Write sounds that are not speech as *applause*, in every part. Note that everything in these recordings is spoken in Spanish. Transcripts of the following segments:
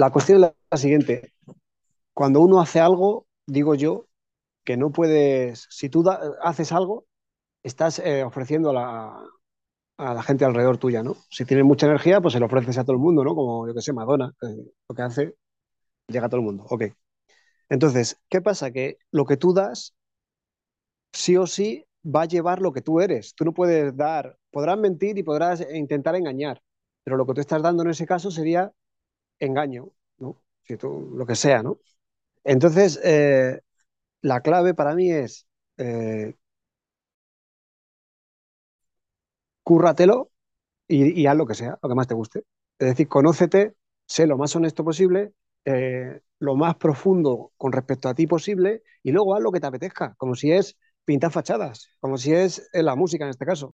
la cuestión es la siguiente. Cuando uno hace algo, digo yo, que no puedes, si tú haces algo, estás eh, ofreciendo a la, a la gente alrededor tuya, ¿no? Si tienes mucha energía, pues se lo ofreces a todo el mundo, ¿no? Como yo que sé, Madonna, lo que hace, llega a todo el mundo. Ok. Entonces, ¿qué pasa? Que lo que tú das, sí o sí, va a llevar lo que tú eres. Tú no puedes dar, podrás mentir y podrás intentar engañar, pero lo que tú estás dando en ese caso sería engaño, ¿no? Si lo que sea, ¿no? Entonces, eh, la clave para mí es eh, cúrratelo y, haz lo que sea, lo que más te guste. Es decir, conócete, sé lo más honesto posible, eh, lo más profundo con respecto a ti posible y luego haz lo que te apetezca, como si es pintar fachadas, como si es la música en este caso.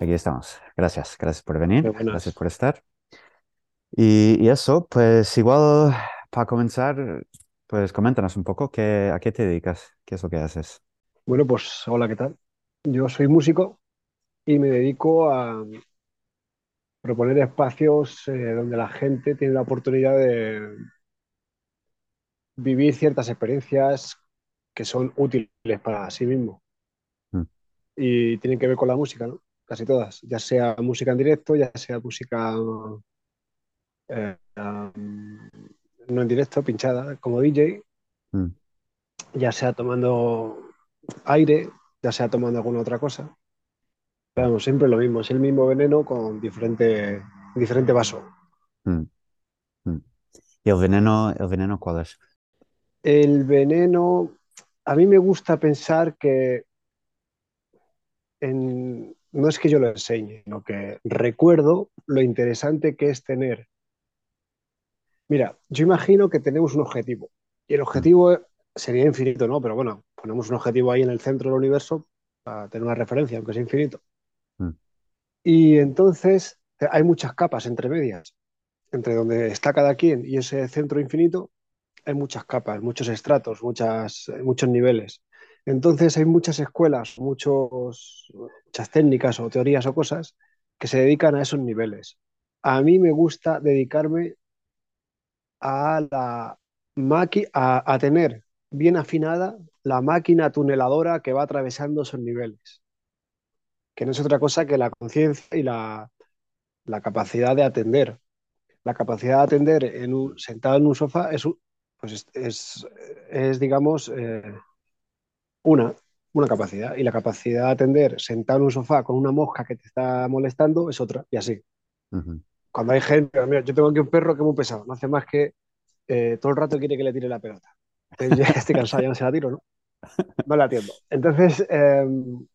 Aquí estamos. Gracias, gracias por venir, gracias por estar. Y, y, eso, pues igual para comenzar, pues coméntanos un poco qué, a qué te dedicas, qué es lo que haces. Bueno, pues hola, ¿qué tal? Yo soy músico y me dedico a proponer espacios eh, donde la gente tiene la oportunidad de vivir ciertas experiencias que son útiles para sí mismo. Mm. Y tienen que ver con la música, ¿no? Casi todas, ya sea música en directo, ya sea música eh, no en directo, pinchada, como DJ, mm. ya sea tomando aire, ya sea tomando alguna otra cosa. Pero siempre lo mismo, es el mismo veneno con diferente, diferente vaso. Mm. Mm. ¿Y el veneno, el veneno cuál es? El veneno, a mí me gusta pensar que no es que yo lo enseñe, sino que recuerdo lo interesante que es tener Mira, yo imagino que tenemos un objetivo y el objetivo sería infinito, ¿no? Pero bueno, ponemos un objetivo ahí en el centro del universo para tener una referencia, aunque sea infinito. Mm. Y entonces hay muchas capas entre medias, entre donde está cada quien y ese centro infinito, hay muchas capas, muchos estratos, muchas, muchos niveles. Entonces hay muchas escuelas, muchos, muchas técnicas o teorías o cosas que se dedican a esos niveles. A mí me gusta dedicarme a, la a, a tener bien afinada la máquina tuneladora que va atravesando esos niveles, que no es otra cosa que la conciencia y la, la, capacidad de atender. La capacidad de atender en un, sentado en un sofá es, pues es, es, digamos, eh, una, una capacidad. Y la capacidad de atender sentado en un sofá con una mosca que te está molestando es otra, y así cuando hay gente, mira, yo tengo aquí un perro que es muy pesado, no hace más que eh, todo el rato quiere que le tire la pelota. Entonces, ya *laughs* estoy cansado, ya no se la tiro, ¿no? No la atiendo. Entonces, em,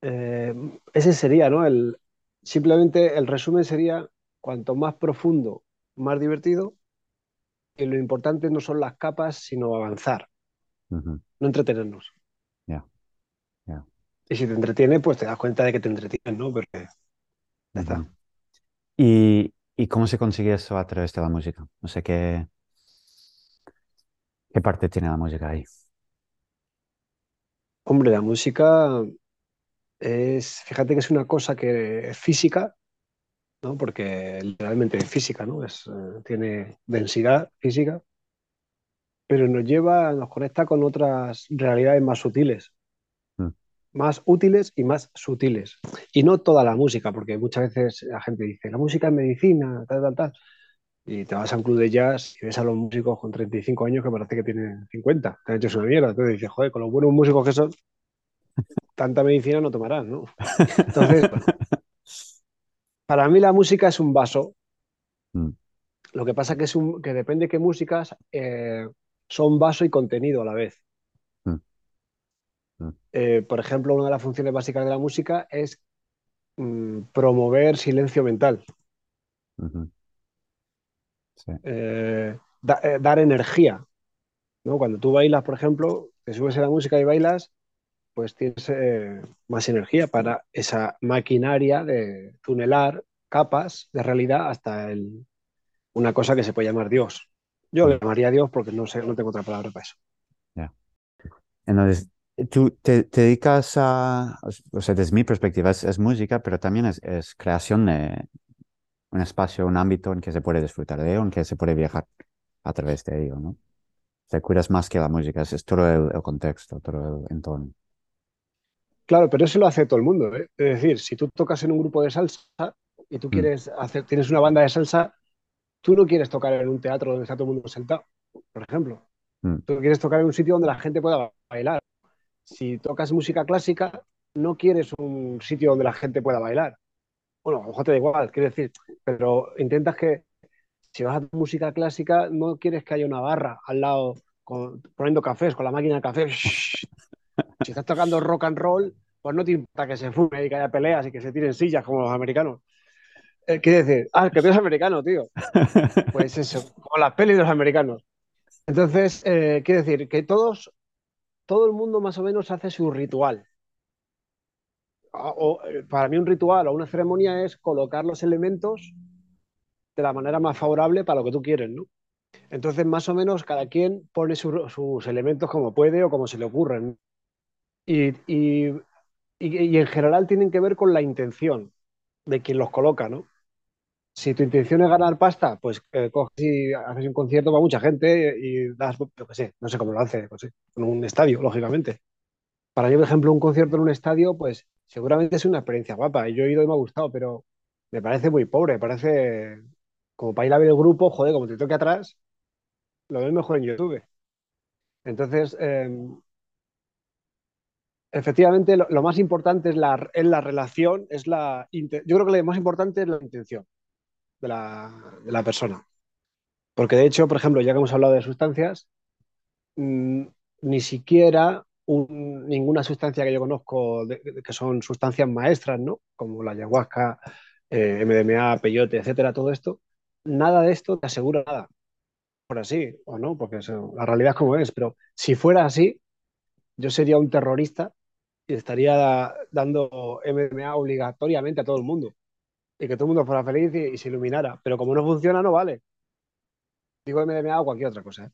em, ese sería, ¿no? El, simplemente el resumen sería, cuanto más profundo, más divertido, y lo importante no son las capas, sino avanzar, no entretenernos. Ya. Y si te entretiene, pues te das cuenta de que te entretienes, ¿no? Porque ya está. ¿Y, cómo se consigue eso a través de la música? No sé qué, qué parte tiene la música ahí. Hombre, la música es, fíjate que es una cosa que es física, ¿no? Porque realmente es física, ¿no? Es, eh, tiene densidad física, pero nos lleva, nos conecta con otras realidades más sutiles más útiles y más sutiles. Y no toda la música, porque muchas veces la gente dice, la música es medicina, tal, tal, tal. Y te vas a un club de jazz y ves a los músicos con 35 años que parece que tienen 50, te han hecho una mierda. Entonces dices, joder, con los buenos músicos que son, tanta medicina no tomarán, ¿no? Entonces, *laughs* para mí la música es un vaso. Mm. Lo que pasa que es un, que depende de qué músicas eh, son vaso y contenido a la vez. Eh, por ejemplo, una de las funciones básicas de la música es mm, promover silencio mental. Eh, eh, dar energía. ¿no? Cuando tú bailas, por ejemplo, te subes a la música y bailas, pues tienes más energía para esa maquinaria de tunelar capas de realidad hasta el, una cosa que se puede llamar Dios. Yo le llamaría Dios porque no sé, no tengo otra palabra para eso. Entonces, Tú te, dedicas a, o sea, desde mi perspectiva es, música, pero también es, creación de un espacio, un ámbito en que se puede disfrutar de ello, en que se puede viajar a través de ello, ¿no? Te cuidas más que la música, es, todo el, contexto, todo el entorno. Claro, pero eso lo hace todo el mundo. ¿eh? Es decir, si tú tocas en un grupo de salsa y tú mm. quieres hacer, tienes una banda de salsa, tú no quieres tocar en un teatro donde está todo el mundo sentado, por ejemplo. Mm. Tú quieres tocar en un sitio donde la gente pueda bailar. Si tocas música clásica, no quieres un sitio donde la gente pueda bailar. Bueno, a lo mejor te da igual, quiero decir, pero intentas que si vas a música clásica, no quieres que haya una barra al lado poniendo cafés con la máquina de café. si estás tocando rock and roll, pues no te importa que se fume y que haya peleas y que se tiren sillas como los americanos. Eh, quiere decir, ah, que tú eres americano, tío. *laughs* Pues eso, como las pelis de los americanos. Entonces, eh, quiere decir que todos, todo el mundo más o menos hace su ritual. O, eh, para mí un ritual o una ceremonia es colocar los elementos de la manera más favorable para lo que tú quieres, ¿no? Entonces, más o menos, cada quien pone sus elementos como puede o como se le ocurren. Y, y, y, en general tienen que ver con la intención de quien los coloca, ¿no? Si tu intención es ganar pasta, pues eh, coges y haces un concierto para mucha gente y das, yo qué sé, no sé cómo lo hace, pues, en un estadio, lógicamente. Para mí, por ejemplo, un concierto en un estadio, pues seguramente es una experiencia guapa. Yo he ido y me ha gustado, pero me parece muy pobre, parece como para ir a ver el grupo, joder, como te toque atrás, lo ves mejor en YouTube. Entonces, em, efectivamente, lo, más importante es la, la relación, es la, yo creo que lo más importante es la intención de la, persona. Porque de hecho, por ejemplo, ya que hemos hablado de sustancias, mm, ni siquiera ninguna sustancia que yo conozco que son sustancias maestras, ¿no? Como la ayahuasca, eh, MDMA, peyote, etcétera, todo esto, nada de esto te asegura nada. Por así, o no, porque la realidad es como es, pero si fuera así, yo sería un terrorista y estaría dando MMA obligatoriamente a todo el mundo. Y que todo el mundo fuera feliz y, se iluminara. Pero como no funciona, no vale. Digo MMA o cualquier otra cosa. ¿eh?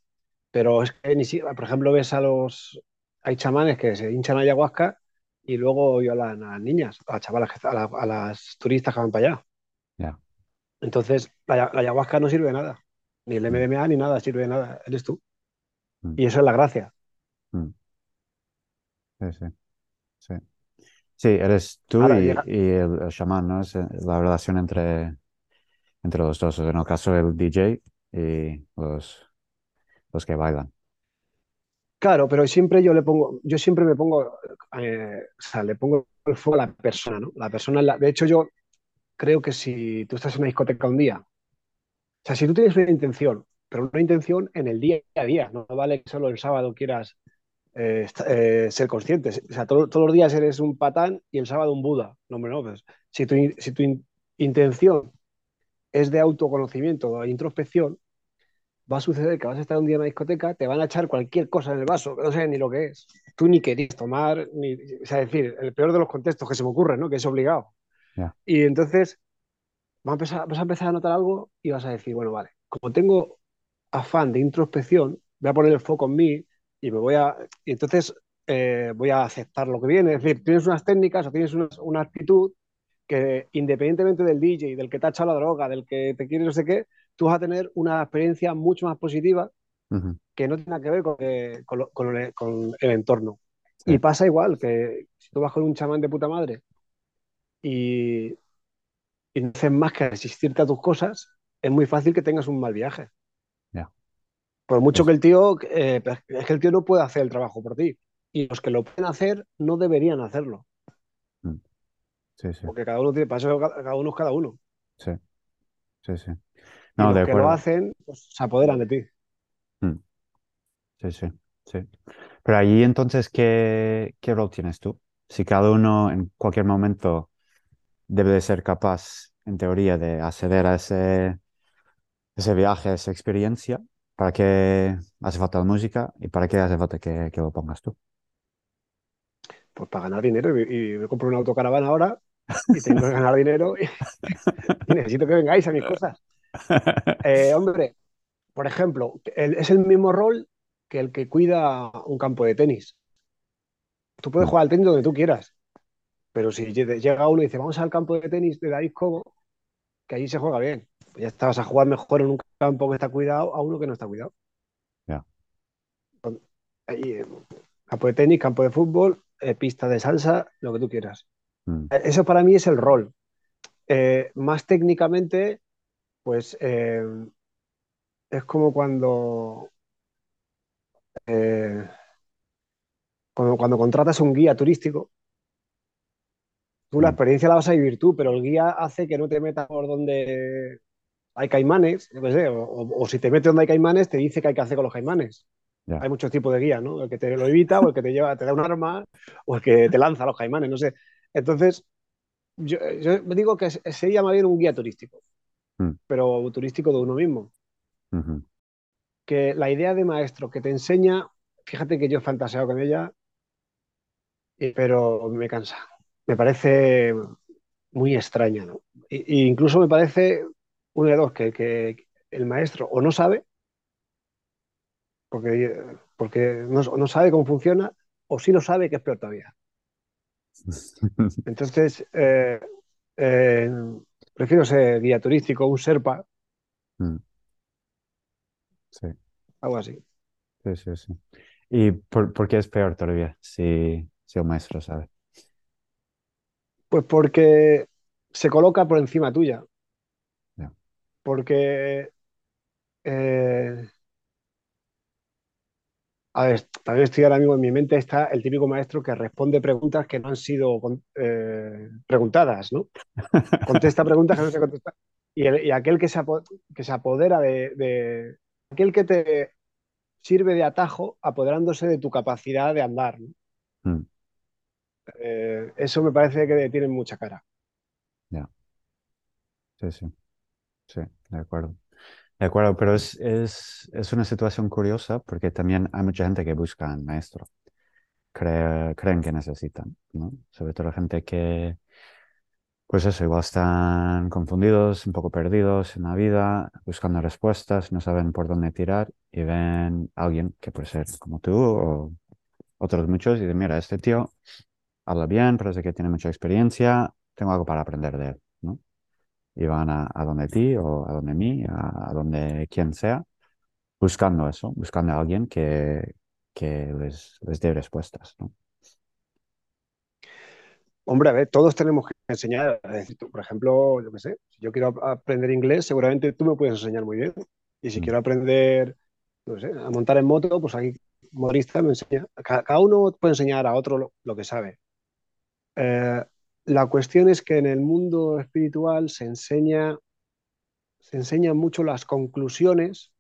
Pero es que, ni si, por ejemplo, ves a los. Hay chamanes que se hinchan ayahuasca y luego violan a las niñas, a, chavalas, a, las turistas que van para allá. Entonces, la, ayahuasca no sirve de nada. Ni el MDMA ni nada sirve de nada. Eres tú. Mm. Y eso es la gracia. Mm. Sí. Sí. Sí, eres tú y, el, el, chamán, ¿no? Es eh, la relación entre, entre los dos. En el caso del DJ y los, los que bailan. Claro, pero siempre yo le pongo, yo siempre me pongo, eh, o sea, le pongo el fuego a la persona, ¿no? La persona, la, de hecho yo creo que si tú estás en una discoteca un día, o sea, si tú tienes una intención, pero una intención en el día a día, no vale que solo el sábado quieras eh, eh, ser conscientes. O sea, todos los días eres un patán y el sábado un Buda. No, hombre, no. Pues, si tu, si tu intención es de autoconocimiento de introspección, va a suceder que vas a estar un día en una discoteca, te van a echar cualquier cosa en el vaso, no sé ni lo que es. Tú ni querías tomar, ni, o sea, decir, el peor de los contextos que se me ocurre, ¿no? Que es obligado. Y entonces vas a, empezar, vas a empezar a notar algo y vas a decir, bueno, vale, como tengo afán de introspección, voy a poner el foco en mí, y me voy a. Y entonces eh, voy a aceptar lo que viene. Es decir, tienes unas técnicas o tienes una, actitud que independientemente del DJ, del que te ha echado la droga, del que te quiere no sé qué, tú vas a tener una experiencia mucho más positiva que no tiene que ver con, eh, con, el entorno. Y pasa igual que si tú vas con un chamán de puta madre y, y no haces más que resistirte a tus cosas, es muy fácil que tengas un mal viaje. Por mucho que el tío, eh, es que el tío no puede hacer el trabajo por ti. Y los que lo pueden hacer no deberían hacerlo. Mm. Sí, sí. Porque cada uno tiene, para eso cada uno es cada uno. Sí, sí, sí. No, y los que lo hacen, pues, se apoderan de ti. Mm. Sí, sí, sí. Pero allí entonces, ¿qué, ¿qué rol tienes tú? Si cada uno en cualquier momento debe de ser capaz, en teoría, de acceder a ese, ese viaje, a esa experiencia, ¿Para qué hace falta la música y para qué hace falta que, lo pongas tú? Pues para ganar dinero y, me compro una autocaravana ahora y tengo que *laughs* ganar dinero *laughs* y, necesito que vengáis a mis cosas. Eh, hombre, por ejemplo, es el mismo rol que el que cuida un campo de tenis. Tú puedes jugar al tenis donde tú quieras, pero si llega uno y dice, vamos al campo de tenis de David Cobo, que allí se juega bien, pues ya estabas a jugar mejor en un campo que está cuidado a uno que no está cuidado. Ya. Eh, campo de tenis, campo de fútbol, eh, pista de salsa, lo que tú quieras. Mm. Eh, eso para mí es el rol. más técnicamente, pues es como cuando, cuando, cuando contratas un guía turístico Tú la mm. experiencia la vas a vivir tú, pero el guía hace que no te metas por donde hay caimanes, o, si te metes donde hay caimanes, te dice qué hay que hacer con los caimanes. Hay muchos tipos de guías, ¿no? El que te lo evita, o el que te lleva, te da un arma, o el que te lanza a los caimanes, no sé. Entonces, yo, yo digo que se llama bien un guía turístico, mm. pero turístico de uno mismo. Que la idea de maestro que te enseña, fíjate que yo he fantaseado con ella, pero me cansa me parece muy extraña, ¿no? E, incluso me parece uno de dos, que, el maestro o no sabe, porque, porque no, sabe cómo funciona, o sí lo sabe, que es peor todavía. Entonces, eh, eh, prefiero ser guía turístico, un serpa. Mm. Sí. Algo así. Sí, sí, sí. ¿Y por, qué es peor todavía si, si un maestro sabe? Pues porque se coloca por encima tuya. Porque, eh, a ver, también estoy ahora mismo en mi mente está el típico maestro que responde preguntas que no han sido eh, preguntadas, ¿no? *laughs* Contesta preguntas que no se contestan. Y, aquel que se, que se apodera de, aquel que te sirve de atajo apoderándose de tu capacidad de andar. ¿no? Mm. Eh, eso me parece que tiene mucha cara. Ya. Sí, sí. Sí, de acuerdo. De acuerdo, pero es, es, es, una situación curiosa porque también hay mucha gente que busca un maestro. creen que necesitan, ¿no? Sobre todo la gente que, pues eso, igual están confundidos, un poco perdidos en la vida, buscando respuestas, no saben por dónde tirar y ven a alguien que puede ser como tú o otros muchos y dicen, mira, este tío habla bien, parece que tiene mucha experiencia, tengo algo para aprender de él, ¿no? Y van a, donde ti o a donde mí, a, donde quien sea, buscando eso, buscando a alguien que, que les, les dé respuestas, ¿no? Hombre, a ver, todos tenemos que enseñar. por ejemplo, yo qué sé, si yo quiero aprender inglés, seguramente tú me puedes enseñar muy bien. Y si mm. quiero aprender, no sé, a montar en moto, pues aquí motorista me enseña. Cada, uno puede enseñar a otro lo que sabe. Eh, la cuestión es que en el mundo espiritual se enseña, se enseñan mucho las conclusiones.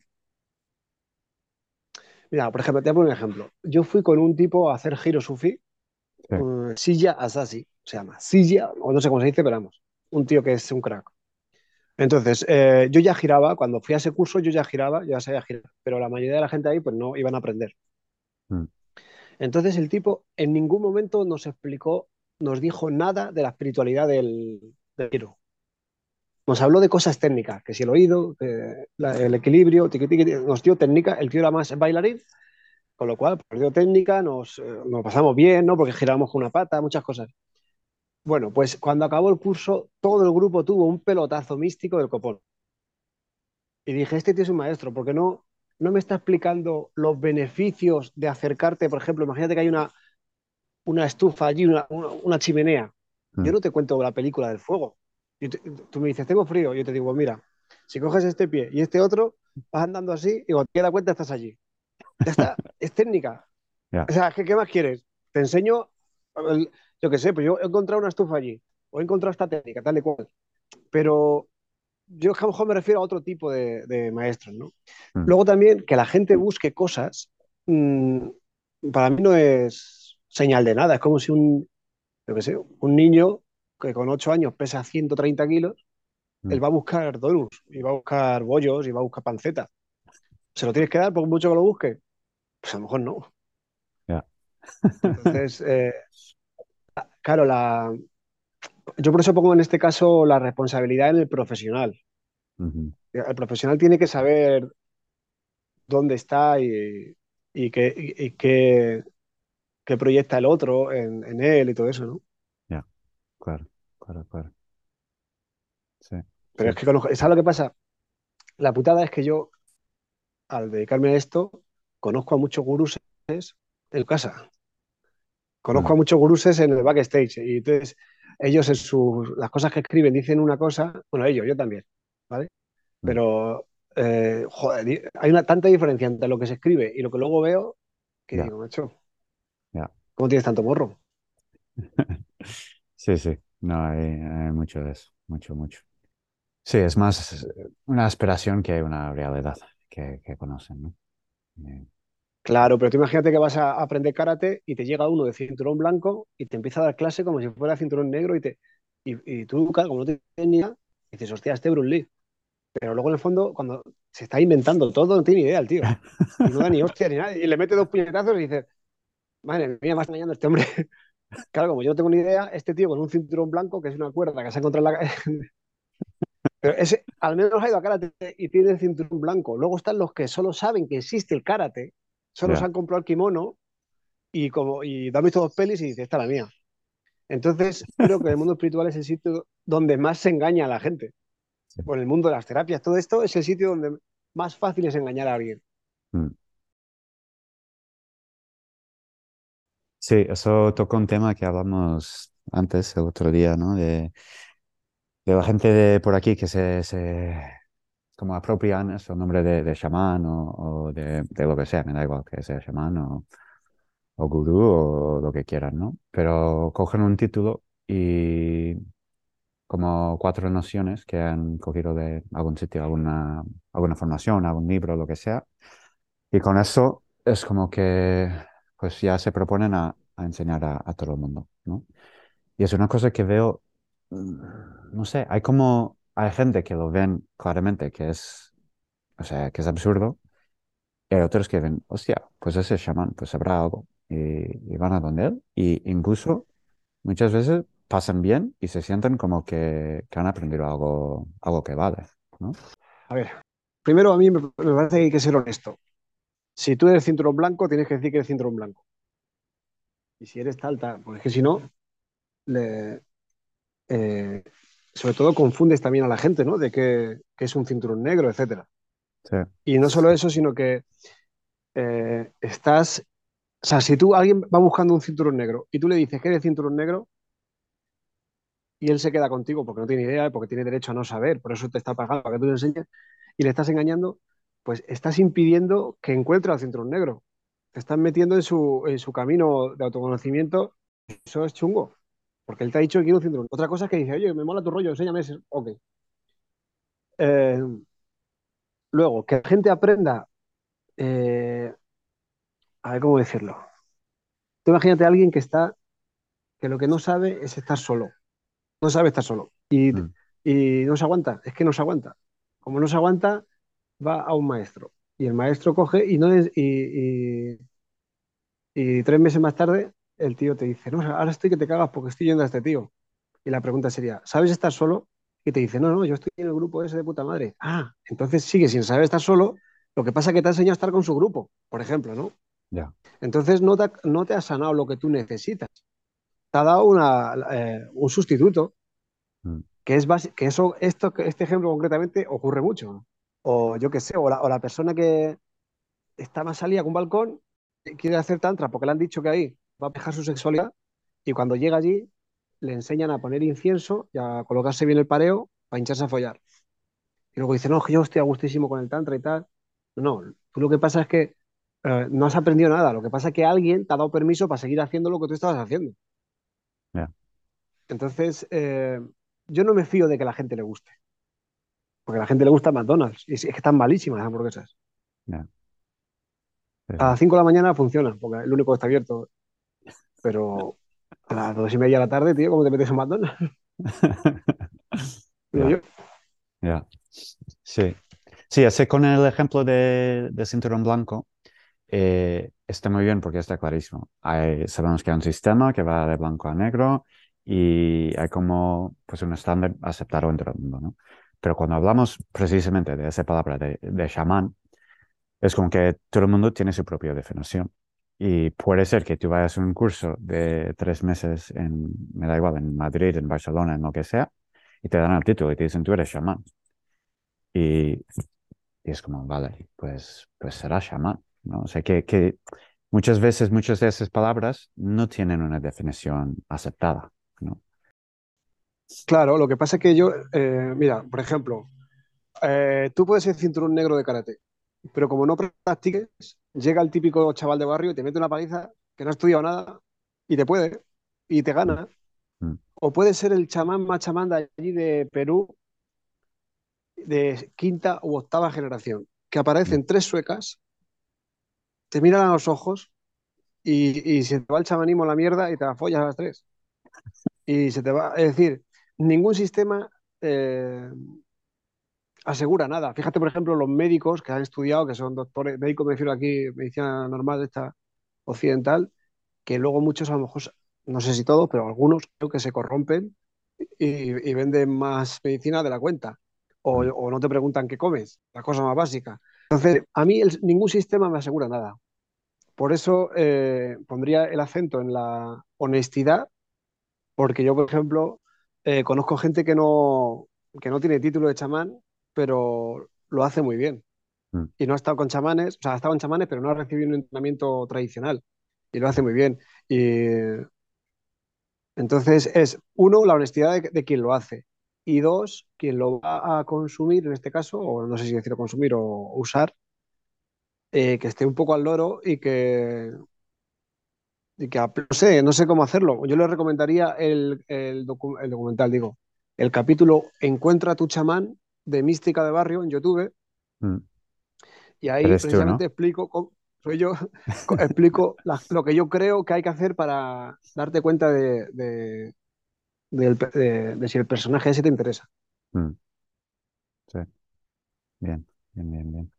Mira, por ejemplo, te voy a poner un ejemplo. Yo fui con un tipo a hacer giro sufi, Silla Asasi, se llama. Silla, o no sé cómo se dice, pero vamos, un tío que es un crack. Entonces, eh, yo ya giraba, cuando fui a ese curso, yo ya giraba, ya sabía girar, pero la mayoría de la gente ahí pues no iban a aprender. Mm. Entonces el tipo en ningún momento nos explicó nos dijo nada de la espiritualidad del, giro. Nos habló de cosas técnicas, que si el oído, el equilibrio, nos dio técnica, el tío era más bailarín, con lo cual perdió pues, técnica, nos, eh, nos pasamos bien, ¿no? Porque giramos con una pata, muchas cosas. Bueno, pues cuando acabó el curso, todo el grupo tuvo un pelotazo místico del copón. Y dije, este tío es un maestro, porque no, no me está explicando los beneficios de acercarte, por ejemplo, imagínate que hay una, una estufa allí, una, chimenea. Yo mm. no te cuento la película del fuego. tú me dices, tengo frío. Yo te digo, mira, si coges este pie y este otro, vas andando así y cuando te das cuenta estás allí. Ya está, *laughs* es técnica. O sea, ¿qué, más quieres? Te enseño, yo qué sé, pues yo he encontrado una estufa allí, o he encontrado esta técnica, tal y cual. Pero yo a lo mejor me refiero a otro tipo de, maestros, ¿no? Mm. Luego también que la gente busque cosas, mm, para mí no es, señal de nada. Es como si un, yo sé, un niño que con 8 años pesa 130 kilos, mm. él va a buscar donuts, y va a buscar bollos, y va a buscar panceta. ¿Se lo tienes que dar por mucho que lo busque? Pues a lo mejor no. Entonces, *laughs* eh, claro, la, yo por eso pongo en este caso la responsabilidad en el profesional. El profesional tiene que saber dónde está y, y, qué, qué proyecta el otro en, en él y todo eso, ¿no? Ya, claro, claro, claro. Sí. Pero es que conozco, ¿sabes lo que pasa? La putada es que yo, al dedicarme a esto, conozco a muchos guruses en casa. Conozco a muchos guruses en el backstage y entonces ellos en sus, las cosas que escriben dicen una cosa, bueno, ellos, yo también, ¿vale? Mm. Pero, eh, joder, hay una tanta diferencia entre lo que se escribe y lo que luego veo que digo, macho, ¿cómo tienes tanto morro? *laughs* sí, sí, no, hay, mucho de eso, mucho, mucho. Sí, es más una aspiración que una realidad que, conocen, ¿no? Eh, Claro, pero tú imagínate que vas a aprender karate y te llega uno de cinturón blanco y te empieza a dar clase como si fuera cinturón negro y, te, y, tú, como no ni idea, dices, hostia, este Bruce Lee. Pero luego en el fondo, cuando se está inventando todo, no tiene idea el tío. Y no da ni *laughs* hostia ni nada. Y le mete dos puñetazos y dices, madre mía, me está engañando este hombre. *laughs* Claro, como yo no tengo ni idea, este tío con un cinturón blanco, que es una cuerda que se ha encontrado en la *laughs* Pero ese, al menos ha ido a karate y tiene el cinturón blanco. Luego están los que solo saben que existe el karate solo se han comprado el kimono y como y han visto dos pelis y dice, esta es la mía. Entonces, creo que el mundo espiritual es el sitio donde más se engaña a la gente. Por el mundo de las terapias, todo esto es el sitio donde más fácil es engañar a alguien. Mm. Sí, eso tocó un tema que hablamos antes, el otro día, ¿no? De, de la gente de por aquí que se, se como apropian eso, nombre de, de chamán o, de, de, lo que sea, me da igual que sea chamán o, o gurú o lo que quieran, ¿no? Pero cogen un título y como cuatro nociones que han cogido de algún sitio, alguna, alguna formación, algún libro, lo que sea, y con eso es como que pues ya se proponen a, a enseñar a, a, todo el mundo, ¿no? Y es una cosa que veo, mm, no sé, hay como hay gente que lo ven claramente que es, o sea, que es absurdo, y hay otros que ven, hostia, pues ese chamán, pues habrá algo, y, van a donde él, y incluso muchas veces pasan bien y se sienten como que, han aprendido algo, algo que vale, ¿no? A ver, primero a mí me, parece que hay que ser honesto. Si tú eres cinturón blanco, tienes que decir que eres cinturón blanco. Y si eres talta, porque es que si no, le, eh, sobre todo confundes también a la gente, ¿no? De que, es un cinturón negro, etcétera. Y no solo eso, sino que eh, estás, o sea, si tú alguien va buscando un cinturón negro y tú le dices que eres cinturón negro y él se queda contigo porque no tiene idea, porque tiene derecho a no saber, por eso te está pagando para que tú le enseñes y le estás engañando, pues estás impidiendo que encuentre al cinturón negro. Te estás metiendo en su, en su camino de autoconocimiento. Eso es chungo. Porque él te ha dicho que quiere un cinturón. Otra cosa es que dice, oye, me mola tu rollo, enséñame ese. Ok. Eh, luego, que la gente aprenda. Eh, a ver cómo decirlo. Tú imagínate a alguien que está. que lo que no sabe es estar solo. No sabe estar solo. Y, mm. y no se aguanta. Es que no se aguanta. Como no se aguanta, va a un maestro. Y el maestro coge y no y, y, y tres meses más tarde el tío te dice, no, ahora estoy que te cagas porque estoy yendo a este tío. Y la pregunta sería, ¿sabes estar solo? Y te dice, no, no, yo estoy en el grupo ese de puta madre. Ah, entonces sigue sin saber estar solo. Lo que pasa es que te ha enseñado a estar con su grupo, por ejemplo, ¿no? Ya. Entonces no te, no te ha sanado lo que tú necesitas. Te ha dado una, eh, un sustituto, mm. que es que eso, esto, este ejemplo concretamente ocurre mucho. O yo qué sé, o la, o la persona que está más salida con un balcón quiere hacer tantra porque le han dicho que ahí va a dejar su sexualidad y cuando llega allí le enseñan a poner incienso y a colocarse bien el pareo para hincharse a follar. Y luego dice, no, yo estoy a gustísimo con el tantra y tal. No, tú lo que pasa es que eh, no has aprendido nada. Lo que pasa es que alguien te ha dado permiso para seguir haciendo lo que tú estabas haciendo. Entonces, eh, yo no me fío de que la gente le guste. Porque a la gente le gusta McDonald's. Y es que están malísimas las hamburguesas. A las 5 de la mañana funciona, porque es el único que está abierto pero a las dos y media de la tarde, tío, ¿cómo te metes en McDonald's? *laughs* Ya. Sí. Sí, así con el ejemplo de, de cinturón blanco, eh, está muy bien porque está clarísimo. Hay, sabemos que hay un sistema que va de blanco a negro y hay como pues un estándar aceptado en todo el mundo, ¿no? Pero cuando hablamos precisamente de esa palabra de, de chamán, es como que todo el mundo tiene su propia definición. Y puede ser que tú vayas a un curso de tres meses en, me da igual, en Madrid, en Barcelona, en lo que sea, y te dan el título y te dicen, tú eres chamán. Y, y es como, vale, pues, pues será chamán, ¿no? O sea, que, que muchas veces muchas de esas palabras no tienen una definición aceptada. Claro, lo que pasa es que yo, eh, mira, por ejemplo, eh, tú puedes ser cinturón negro de karate, pero como no practiques, llega el típico chaval de barrio y te mete una paliza que no ha estudiado nada y te puede y te gana. Mm. O puede ser el chamán más chamán de allí de Perú, de quinta u octava generación, que aparecen mm. tres suecas, te miran a los ojos y, se te va el chamanismo a la mierda y te la follas a las tres. Y se te va, es decir, ningún sistema eh, asegura nada. Fíjate, por ejemplo, los médicos que han estudiado, que son doctores, médicos me refiero aquí, medicina normal, esta occidental, que luego muchos a lo mejor, no sé si todos, pero algunos creo que se corrompen y, venden más medicina de la cuenta. O, no te preguntan qué comes, la cosa más básica. Entonces, a mí ningún sistema me asegura nada. Por eso eh, pondría el acento en la honestidad, porque yo, por ejemplo, eh, conozco gente que no, que no tiene título de chamán pero lo hace muy bien. Mm. Y no ha estado con chamanes, o sea, ha estado con chamanes, pero no ha recibido un entrenamiento tradicional. Y lo hace muy bien. Y entonces es, uno, la honestidad de, quien lo hace. Y dos, quien lo va a consumir, en este caso, o no sé si decirlo consumir o usar, eh, que esté un poco al loro y que, que no sé, no sé cómo hacerlo. Yo le recomendaría el, el documental, digo, el capítulo Encuentra a tu chamán de mística de barrio en YouTube. Mm. Y ahí precisamente explico cómo, soy yo, explico lo que yo creo que hay que hacer para darte cuenta de, de, si el personaje ese te interesa. Mm. Sí. Bien, bien, bien, bien.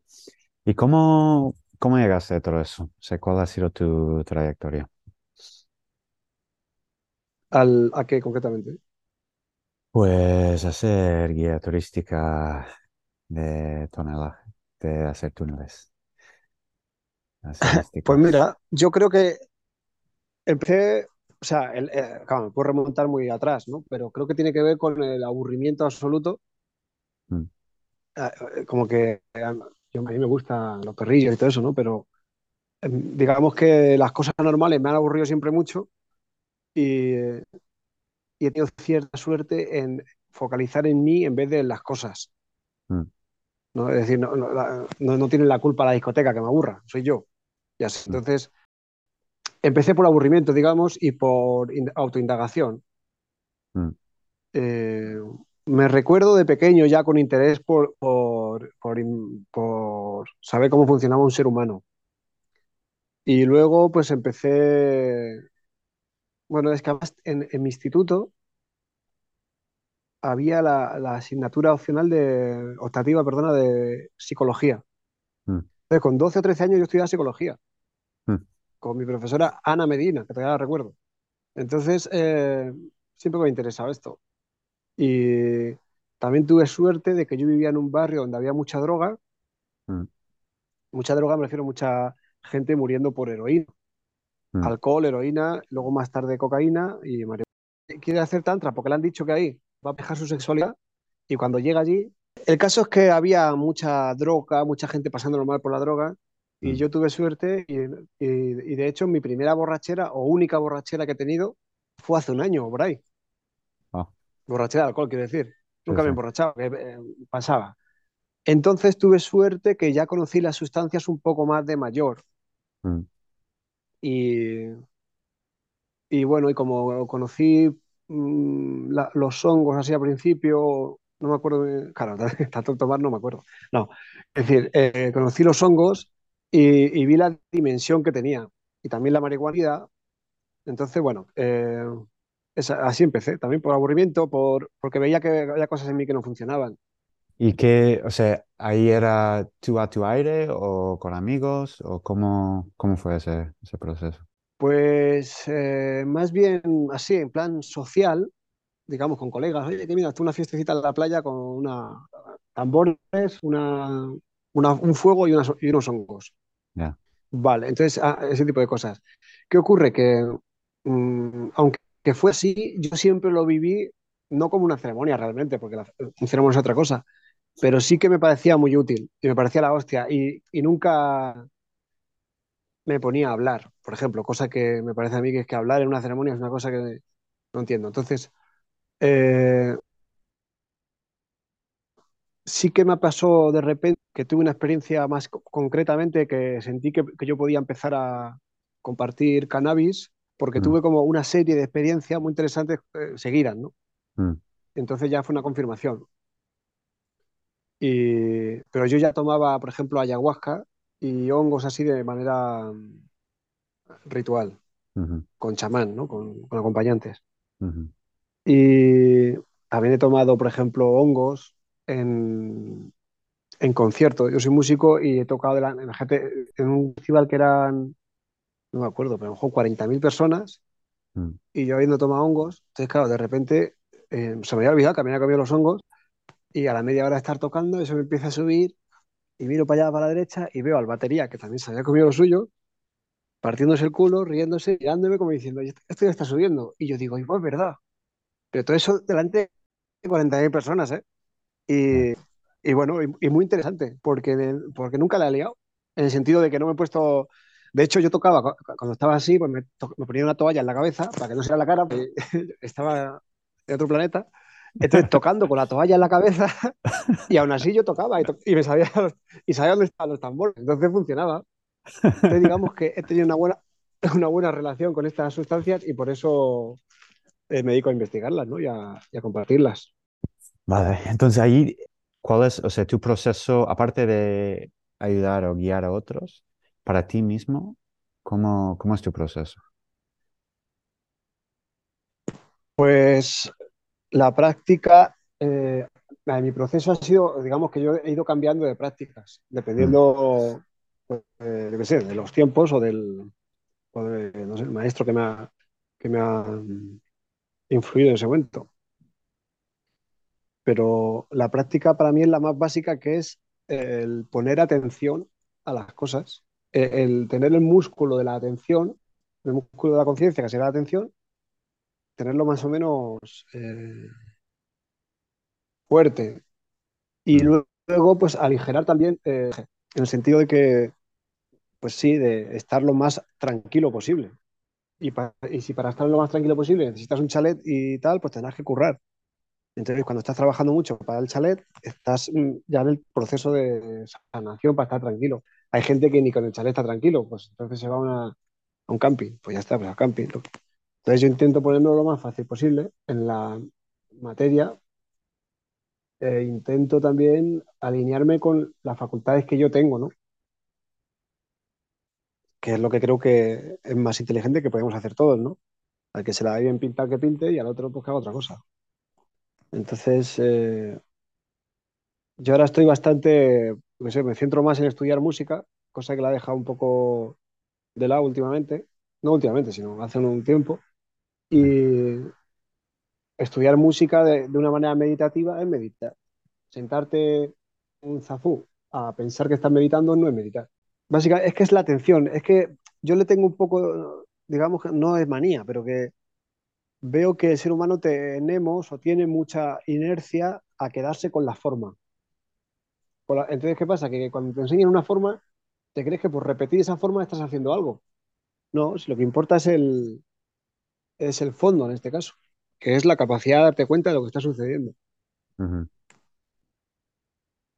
¿Y cómo, cómo llegaste a todo eso? O ¿cuál ha sido tu trayectoria? ¿Al, ¿A qué concretamente? Pues hacer guía turística de tonelaje, de hacer túneles. Pues mira, yo creo que empecé, o sea, el, eh, me puedo remontar muy atrás, ¿no? Pero creo que tiene que ver con el aburrimiento absoluto. Mm. Ah, eh, como que a mí me gustan los perrillos y todo eso, ¿no? Pero em, digamos que las cosas normales me han aburrido siempre mucho y, y he tenido cierta suerte en focalizar en mí en vez de en las cosas. Mm. ¿no? Es decir, no, no, tiene la culpa la discoteca que me aburra, soy yo. Y mm. Entonces, empecé por aburrimiento, digamos, y por autoindagación. Mm. Eh, me recuerdo de pequeño ya con interés por, por, por, saber cómo funcionaba un ser humano. Y luego, pues empecé bueno, es que en, mi instituto había la, asignatura opcional de, optativa, perdona, de psicología. Mm. Entonces, con 12 o 13 años yo estudiaba psicología. Mm. Con mi profesora Ana Medina, que todavía la recuerdo. Entonces, eh, siempre me ha interesado esto. Y también tuve suerte de que yo vivía en un barrio donde había mucha droga. Mm. Mucha droga, me refiero a mucha gente muriendo por heroína. Mm. alcohol, heroína, luego más tarde cocaína y marihuana. Quiere hacer tantra porque le han dicho que ahí va a dejar su sexualidad y cuando llega allí... El caso es que había mucha droga, mucha gente pasándolo mal por la droga y mm. yo tuve suerte y, de hecho mi primera borrachera o única borrachera que he tenido fue hace un año por ahí. Ah. Borrachera de alcohol, quiero decir. Nunca me he emborrachado, eh, pasaba. Entonces tuve suerte que ya conocí las sustancias un poco más de mayor. Mm. Y, y bueno, y como conocí mm, los hongos así al principio, no me acuerdo, claro, *laughs* tanto tomar no me acuerdo. No, es decir, eh, conocí los hongos y, vi la dimensión que tenía y también la marihuana. Entonces, bueno, eh, así empecé, también por aburrimiento, por, porque veía que había cosas en mí que no funcionaban. ¿Y qué, o sea, ahí era tú a tu aire o con amigos o cómo, cómo fue ese, ese proceso? Pues eh, más bien así, en plan social, digamos, con colegas. Oye, que mira, tú una fiestecita en la playa con una tambores, una, una un fuego y, y unos hongos. Vale, entonces, ah, ese tipo de cosas. ¿Qué ocurre? Que mm, aunque fue así, yo siempre lo viví no como una ceremonia realmente, porque la, una ceremonia es otra cosa, pero sí que me parecía muy útil y me parecía la hostia y, y nunca me ponía a hablar, por ejemplo, cosa que me parece a mí que es que hablar en una ceremonia es una cosa que no entiendo. Entonces, eh, sí que me pasó de repente que tuve una experiencia más concretamente que sentí que, que, yo podía empezar a compartir cannabis porque mm. tuve como una serie de experiencias muy interesantes eh, seguidas, ¿no? Mm. Entonces ya fue una confirmación. Y, pero yo ya tomaba, por ejemplo, ayahuasca y hongos así de manera mm, ritual, uh -huh. con chamán, ¿no? Con, con acompañantes. Uh -huh. Y también he tomado, por ejemplo, hongos en, en concierto. Yo soy músico y he tocado de la, en, la gente, en un festival que eran, no me acuerdo, pero a lo mejor 40.000 personas mm. y yo habiendo tomado hongos. Entonces, claro, de repente eh, se me había olvidado que había comido los hongos y a la media hora de estar tocando eso me empieza a subir y miro para allá, para la derecha y veo al batería que también se había comido lo suyo partiéndose el culo, riéndose, mirándome como diciendo, esto ya está subiendo. Y yo digo, y pues verdad. Pero todo eso delante de 40.000 personas, ¿eh? Y, y bueno, y, muy interesante, porque, porque nunca la he liado, en el sentido de que no me he puesto... De hecho, yo tocaba, cuando estaba así, pues me, ponía una toalla en la cabeza para que no se la cara, porque *laughs* estaba en otro planeta. Entonces, tocando con la toalla en la cabeza, y aún así yo tocaba y, to y me sabía, y sabía dónde estaban los tambores. Entonces funcionaba. Entonces, digamos que he tenido una buena, una buena relación con estas sustancias y por eso eh, me dedico a investigarlas ¿no? y, a, y, a, compartirlas. Vale, entonces ahí, ¿cuál es, o sea, tu proceso, aparte de ayudar o guiar a otros, para ti mismo, cómo, cómo es tu proceso? Pues la práctica, eh, mi proceso ha sido, digamos que yo he ido cambiando de prácticas, dependiendo... Mm eh, de los tiempos o del, maestro que me ha, que me ha influido en ese momento. Pero la práctica para mí es la más básica, que es el poner atención a las cosas, el, el tener el músculo de la atención, el músculo de la conciencia, que será la atención, tenerlo más o menos eh, fuerte. Y luego, pues aligerar también, eh, en el sentido de que pues sí, de estar lo más tranquilo posible. Y, pa, y, si para estar lo más tranquilo posible necesitas un chalet y tal, pues tendrás que currar. Entonces, cuando estás trabajando mucho para el chalet, estás ya en el proceso de sanación para estar tranquilo. Hay gente que ni con el chalet está tranquilo, pues entonces se va a, una, a un camping, pues ya está, pues al camping. Entonces yo intento ponerlo lo más fácil posible en la materia. E intento también alinearme con las facultades que yo tengo, ¿no? que es lo que creo que es más inteligente que podemos hacer todos, ¿no? Al que se la da bien pintar que pinte y al otro pues que haga otra cosa. Entonces, eh, yo ahora estoy bastante, no sé, me centro más en estudiar música, cosa que la he dejado un poco de lado últimamente, no últimamente, sino hace un tiempo, y estudiar música de, de una manera meditativa es meditar. Sentarte un zafú a pensar que estás meditando no es meditar. Básicamente, es que es la atención. Es que yo le tengo un poco, digamos que no es manía, pero que veo que el ser humano tenemos o tiene mucha inercia a quedarse con la forma. Entonces, ¿qué pasa? Que cuando te enseñan una forma, te crees que por repetir esa forma estás haciendo algo. No, si lo que importa es el, es el fondo en este caso, que es la capacidad de darte cuenta de lo que está sucediendo. Uh -huh.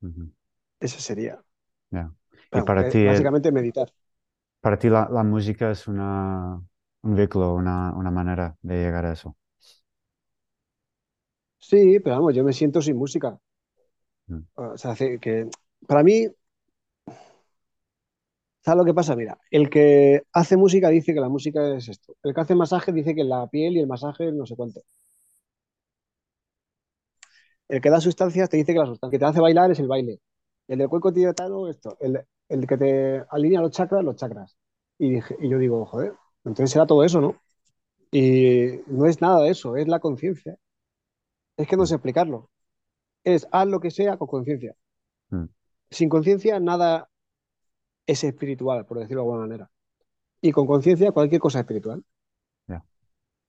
Uh -huh. Eso sería. Yeah. Y para ti, básicamente meditar. Para ti la, la música es una, un vehículo, una, una, manera de llegar a eso. Sí, pero vamos, yo me siento sin música. Mm. O sea, que para mí, ¿sabes lo que pasa? Mira, el que hace música dice que la música es esto. El que hace masaje dice que la piel y el masaje no sé cuánto. El que da sustancias te dice que la sustancia que te hace bailar es el baile. El del cuenco tibetano, esto. El, el que te alinea los chakras, los chakras. Y, dije, y yo digo, joder, entonces será todo eso, ¿no? Y no es nada de eso, es la conciencia. Es que no sé explicarlo. Es haz lo que sea con conciencia. Mm. Sin conciencia nada es espiritual, por decirlo de alguna manera. Y con conciencia, cualquier cosa es espiritual.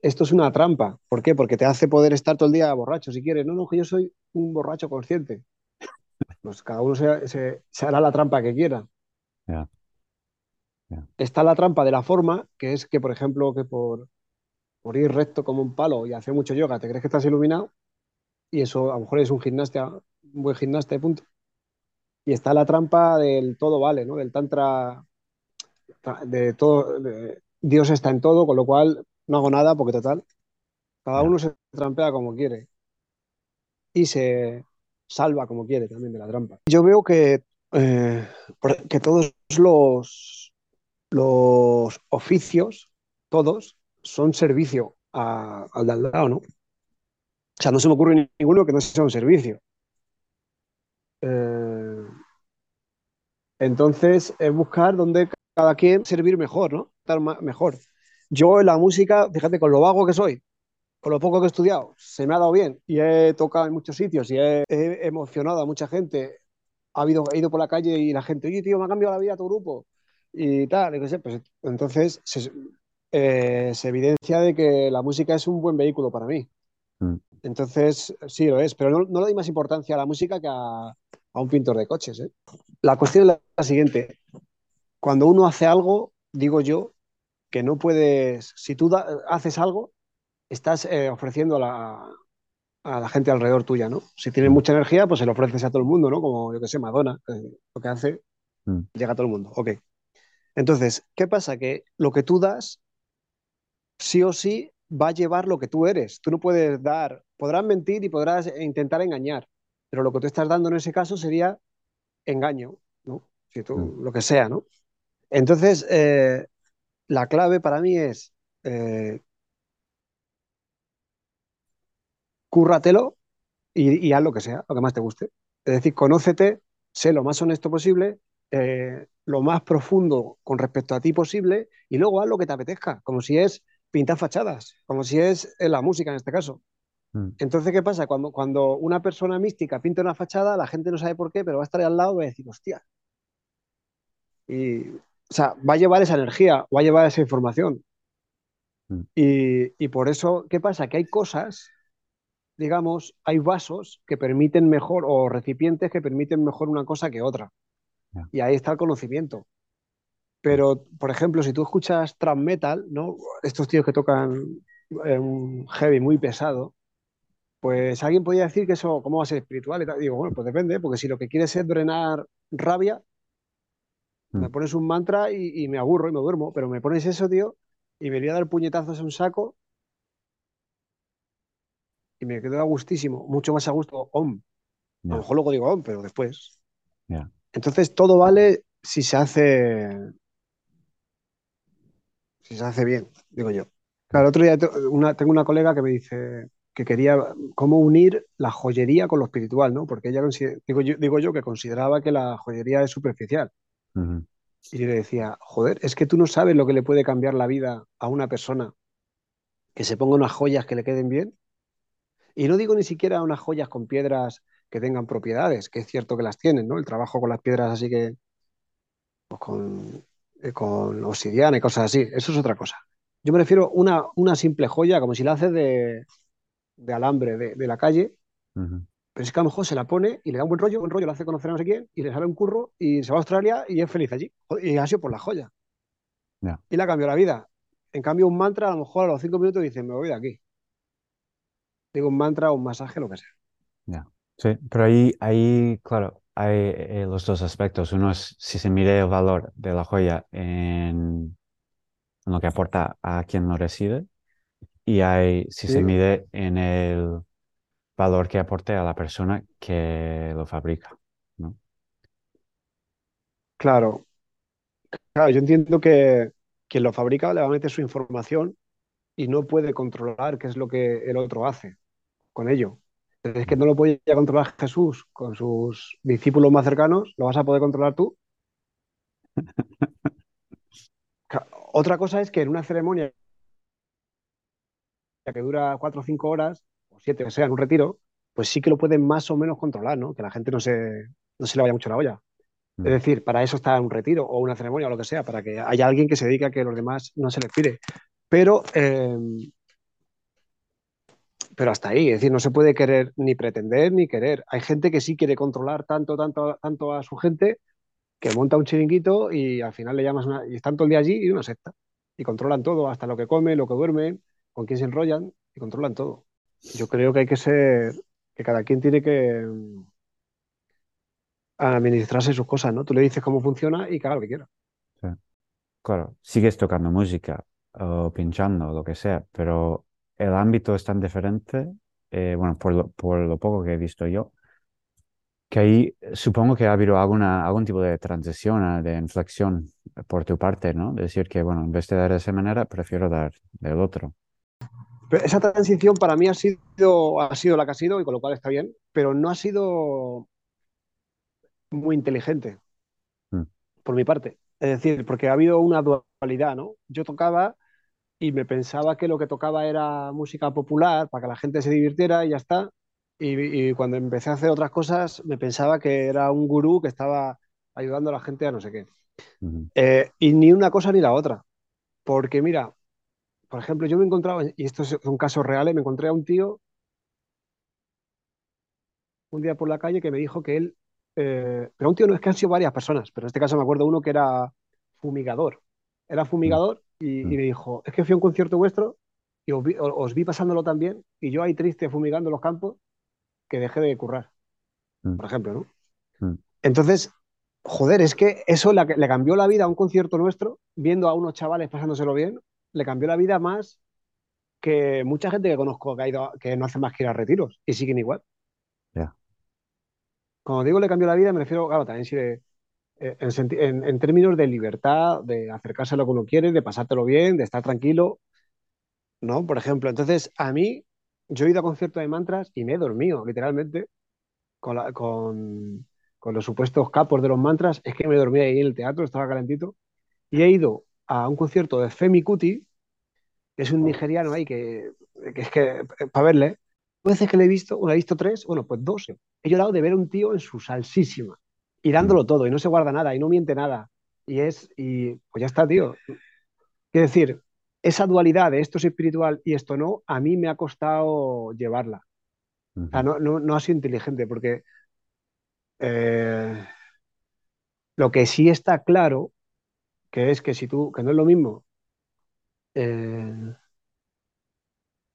Esto es una trampa. ¿Por qué? Porque te hace poder estar todo el día borracho si quieres. No, no, que yo soy un borracho consciente. *laughs* Pues cada uno se, hará la trampa que quiera. Está la trampa de la forma, que es que, por ejemplo, que por, por ir recto como un palo y hacer mucho yoga, te crees que estás iluminado y eso a lo mejor es un gimnasta, un buen gimnasta de punto. Y está la trampa del todo vale, ¿no? Del tantra, de todo, Dios está en todo, con lo cual no hago nada porque total, cada uno se trampea como quiere y se salva como quiere también de la trampa. Yo veo que, eh, que todos los, los oficios, todos, son servicio al de al lado, ¿no? O sea, no se me ocurre ninguno que no sea un servicio. Eh, entonces, es buscar dónde cada quien servir mejor, ¿no? Estar mejor. Yo en la música, fíjate, con lo vago que soy, con lo poco que he estudiado, se me ha dado bien y he tocado en muchos sitios y he, emocionado a mucha gente. Ha habido, he ido por la calle y la gente, oye, tío, me ha cambiado la vida tu grupo y tal, y qué sé, pues entonces eh, se evidencia de que la música es un buen vehículo para mí. Mm. Entonces, sí lo es, pero no, le doy más importancia a la música que a, un pintor de coches. ¿eh? La cuestión es la, siguiente. Cuando uno hace algo, digo yo, que no puedes, si tú haces algo, estás eh, ofreciendo a la, a la, gente alrededor tuya, ¿no? Si tienes mm. mucha energía, pues se lo ofreces a todo el mundo, ¿no? Como, yo que sé, Madonna, lo que hace, mm. llega a todo el mundo. Ok. Entonces, ¿qué pasa? Que lo que tú das sí o sí va a llevar lo que tú eres. Tú no puedes dar, podrás mentir y podrás intentar engañar, pero lo que tú estás dando en ese caso sería engaño, ¿no? Si tú, mm. lo que sea, ¿no? Entonces, eh, la clave para mí es eh, cúrratelo y, y haz lo que sea, lo que más te guste. Es decir, conócete, sé lo más honesto posible, eh, lo más profundo con respecto a ti posible y luego haz lo que te apetezca, como si es pintar fachadas, como si es la música en este caso. Mm. Entonces, ¿qué pasa? Cuando, cuando una persona mística pinta una fachada, la gente no sabe por qué, pero va a estar ahí al lado y va a decir, hostia. Y, o sea, va a llevar esa energía, va a llevar esa información. Mm. Y, por eso, ¿qué pasa? Que hay cosas, digamos, hay vasos que permiten mejor, o recipientes que permiten mejor una cosa que otra. Y ahí está el conocimiento. Pero, por ejemplo, si tú escuchas trap metal, ¿no? Estos tíos que tocan eh, un heavy muy pesado, pues alguien podría decir que eso, ¿cómo va a ser espiritual? Y tal. Digo, bueno, pues depende, porque si lo que quieres es drenar rabia, me mm. pones un mantra y, me aburro y me duermo, pero me pones eso, tío, y me voy a dar puñetazos en un saco y me quedo a gustísimo, mucho más a gusto om. A lo mejor luego digo om, pero después. Entonces todo vale si se hace si se hace bien, digo yo. Claro, el otro día tengo una colega que me dice que quería cómo unir la joyería con lo espiritual, ¿no? Porque ella, digo yo, digo yo que consideraba que la joyería es superficial. Y yo le decía, joder, es que tú no sabes lo que le puede cambiar la vida a una persona que se ponga unas joyas que le queden bien. Y no digo ni siquiera unas joyas con piedras que tengan propiedades, que es cierto que las tienen, ¿no? El trabajo con las piedras así que, pues con eh, con obsidiana y cosas así. Eso es otra cosa. Yo me refiero a una, una simple joya, como si la haces de, alambre de, la calle, pero es que a lo mejor se la pone y le da un buen rollo, un rollo, le hace conocer a no sé quién y le sale un curro y se va a Australia y es feliz allí. Y ha sido por la joya. Y la cambió la vida. En cambio, un mantra, a lo mejor a los cinco minutos dice, me voy de aquí. Digo un mantra o un masaje, lo que sea. Sí, pero ahí, ahí, claro, hay eh, los dos aspectos. Uno es si se mide el valor de la joya en, lo que aporta a quien lo recibe y hay si se mide en el valor que aporte a la persona que lo fabrica. ¿no? Claro. Claro, yo entiendo que quien lo fabrica le va a meter su información y no puede controlar qué es lo que el otro hace con ello. Es que no lo puede controlar Jesús con sus discípulos más cercanos, ¿lo vas a poder controlar tú? *laughs* Otra cosa es que en una ceremonia que dura cuatro o cinco horas, o siete, o sea, en un retiro, pues sí que lo pueden más o menos controlar, ¿no? Que la gente no se, no se le vaya mucho la olla. Es mm. decir, para eso está un retiro o una ceremonia o lo que sea, para que haya alguien que se dedique a que los demás no se les pide. Pero, em, pero hasta ahí, es decir, no se puede querer ni pretender ni querer. Hay gente que sí quiere controlar tanto, tanto, tanto a su gente que monta un chiringuito y al final le llamas una, y están todo el día allí y una secta. Y controlan todo, hasta lo que comen, lo que duermen, con quién se enrollan y controlan todo. Yo creo que hay que ser, que cada quien tiene que administrarse sus cosas, ¿no? Tú le dices cómo funciona y que haga lo que quiera. Claro, sigues tocando música o pinchando, lo que sea, pero el ámbito es tan diferente, eh, bueno, por lo, por lo poco que he visto yo, que ahí supongo que ha habido alguna, algún tipo de transición, de inflexión por tu parte, ¿no? De decir que, bueno, en vez de dar de esa manera, prefiero dar del otro. Esa transición para mí ha sido, ha sido la que ha sido, y con lo cual está bien, pero no ha sido muy inteligente, mm. por mi parte. Es decir, porque ha habido una dualidad, ¿no? Yo tocaba y me pensaba que lo que tocaba era música popular para que la gente se divirtiera y ya está. Y, cuando empecé a hacer otras cosas, me pensaba que era un gurú que estaba ayudando a la gente a no sé qué. Eh, y ni una cosa ni la otra. Porque mira, por ejemplo, yo me he encontrado, y esto es un caso real, me encontré a un tío un día por la calle que me dijo que él eh, pero un tío no es que han sido varias personas, pero en este caso me acuerdo uno que era fumigador. Era fumigador y, mm. me dijo, es que fui a un concierto vuestro y os vi, pasándolo tan bien y yo ahí triste fumigando los campos que dejé de currar, mm. por ejemplo, ¿no? Mm. Entonces, joder, es que eso le, le, cambió la vida a un concierto nuestro, viendo a unos chavales pasándoselo bien, le cambió la vida más que mucha gente que conozco que, ha ido, que no hace más que ir a retiros y siguen igual. Cuando digo le cambió la vida, me refiero, claro, también si eh, en, términos de libertad, de acercarse a lo que uno quiere, de pasártelo bien, de estar tranquilo, ¿no? Por ejemplo, entonces a mí, yo he ido a conciertos de mantras y me he dormido, literalmente, con, con, con los supuestos capos de los mantras, es que me dormí ahí en el teatro, estaba calentito, y he ido a un concierto de Femi Kuti, que es un nigeriano ahí que, que es que, para verle, veces que le he visto, una he visto tres, bueno, pues dos. He llorado de ver a un tío en su salsísima y dándolo todo y no se guarda nada y no miente nada. Y es, y pues ya está, tío. Quiero decir, esa dualidad de esto es espiritual y esto no, a mí me ha costado llevarla. O sea, no, no, ha sido inteligente porque eh, lo que sí está claro, que es que si tú, que no es lo mismo eh,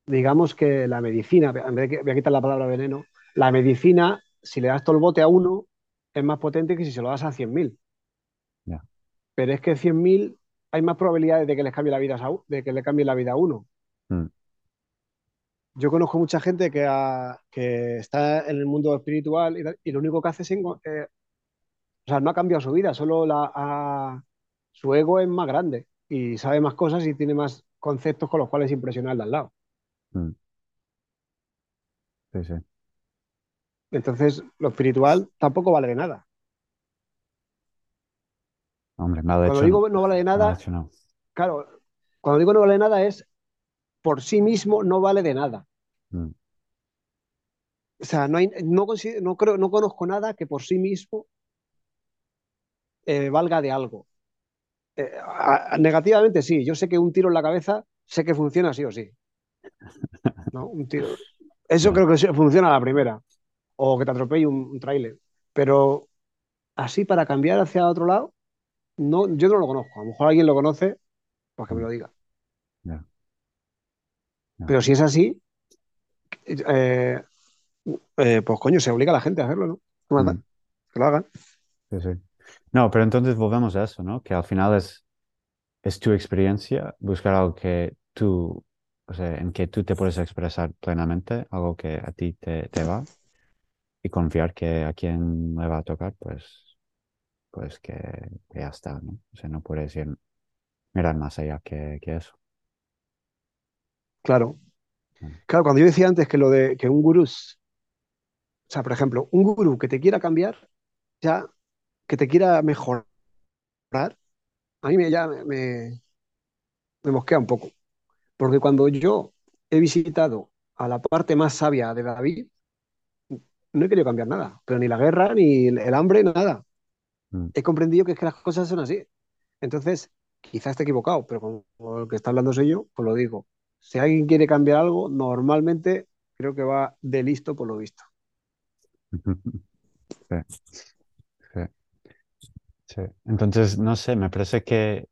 digamos que la medicina, voy a quitar la palabra veneno, la medicina, si le das todo el bote a uno, es más potente que si se lo das a 100.000. Pero es que 100.000 hay más probabilidades de que les cambie la vida a, de que le cambie la vida a uno. Mm. Yo conozco mucha gente que, que, está en el mundo espiritual y, lo único que hace es... Eh, o sea, no ha cambiado su vida, solo la, su ego es más grande y sabe más cosas y tiene más conceptos con los cuales impresionar al de al lado. Mm. Sí, sí. Entonces, lo espiritual tampoco vale de nada. Hombre, Cuando digo no vale de nada, claro, cuando digo no vale de nada es por sí mismo no vale de nada. Mm. O sea, no, hay, no, no, creo, no conozco nada que por sí mismo eh, valga de algo. Eh, negativamente sí, yo sé que un tiro en la cabeza sé que funciona sí o sí. *laughs* ¿no? Un tiro. Eso creo que funciona a la primera. O que te atropelle un, un trailer. Pero así para cambiar hacia otro lado, no, yo no lo conozco. A lo mejor alguien lo conoce, pues que me lo diga. Pero si es así, eh, eh, pues coño, se obliga a la gente a hacerlo, ¿no? Mm. Que lo hagan. No, pero entonces volvemos a eso, ¿no? Que al final es, es tu experiencia, buscar algo que tú o sea, en que tú te puedes expresar plenamente, algo que a ti te, te va, y confiar que a quien le va a tocar, pues, pues que, ya está, ¿no? O sea, no puedes ir, mirar más allá que, que eso. Claro. Claro, cuando yo decía antes que lo de que un gurú, o sea, por ejemplo, un gurú que te quiera cambiar, ya, que te quiera mejorar, a mí me, ya me, me mosquea un poco. Porque cuando yo he visitado a la parte más sabia de David, no he querido cambiar nada, pero ni la guerra, ni el hambre, nada. mm. he comprendido que es que las cosas son así. Entonces, quizás esté equivocado, pero como el que está hablando soy yo, pues lo digo. Si alguien quiere cambiar algo, normalmente creo que va de listo por lo visto. *laughs* Sí. Entonces, no sé, me parece que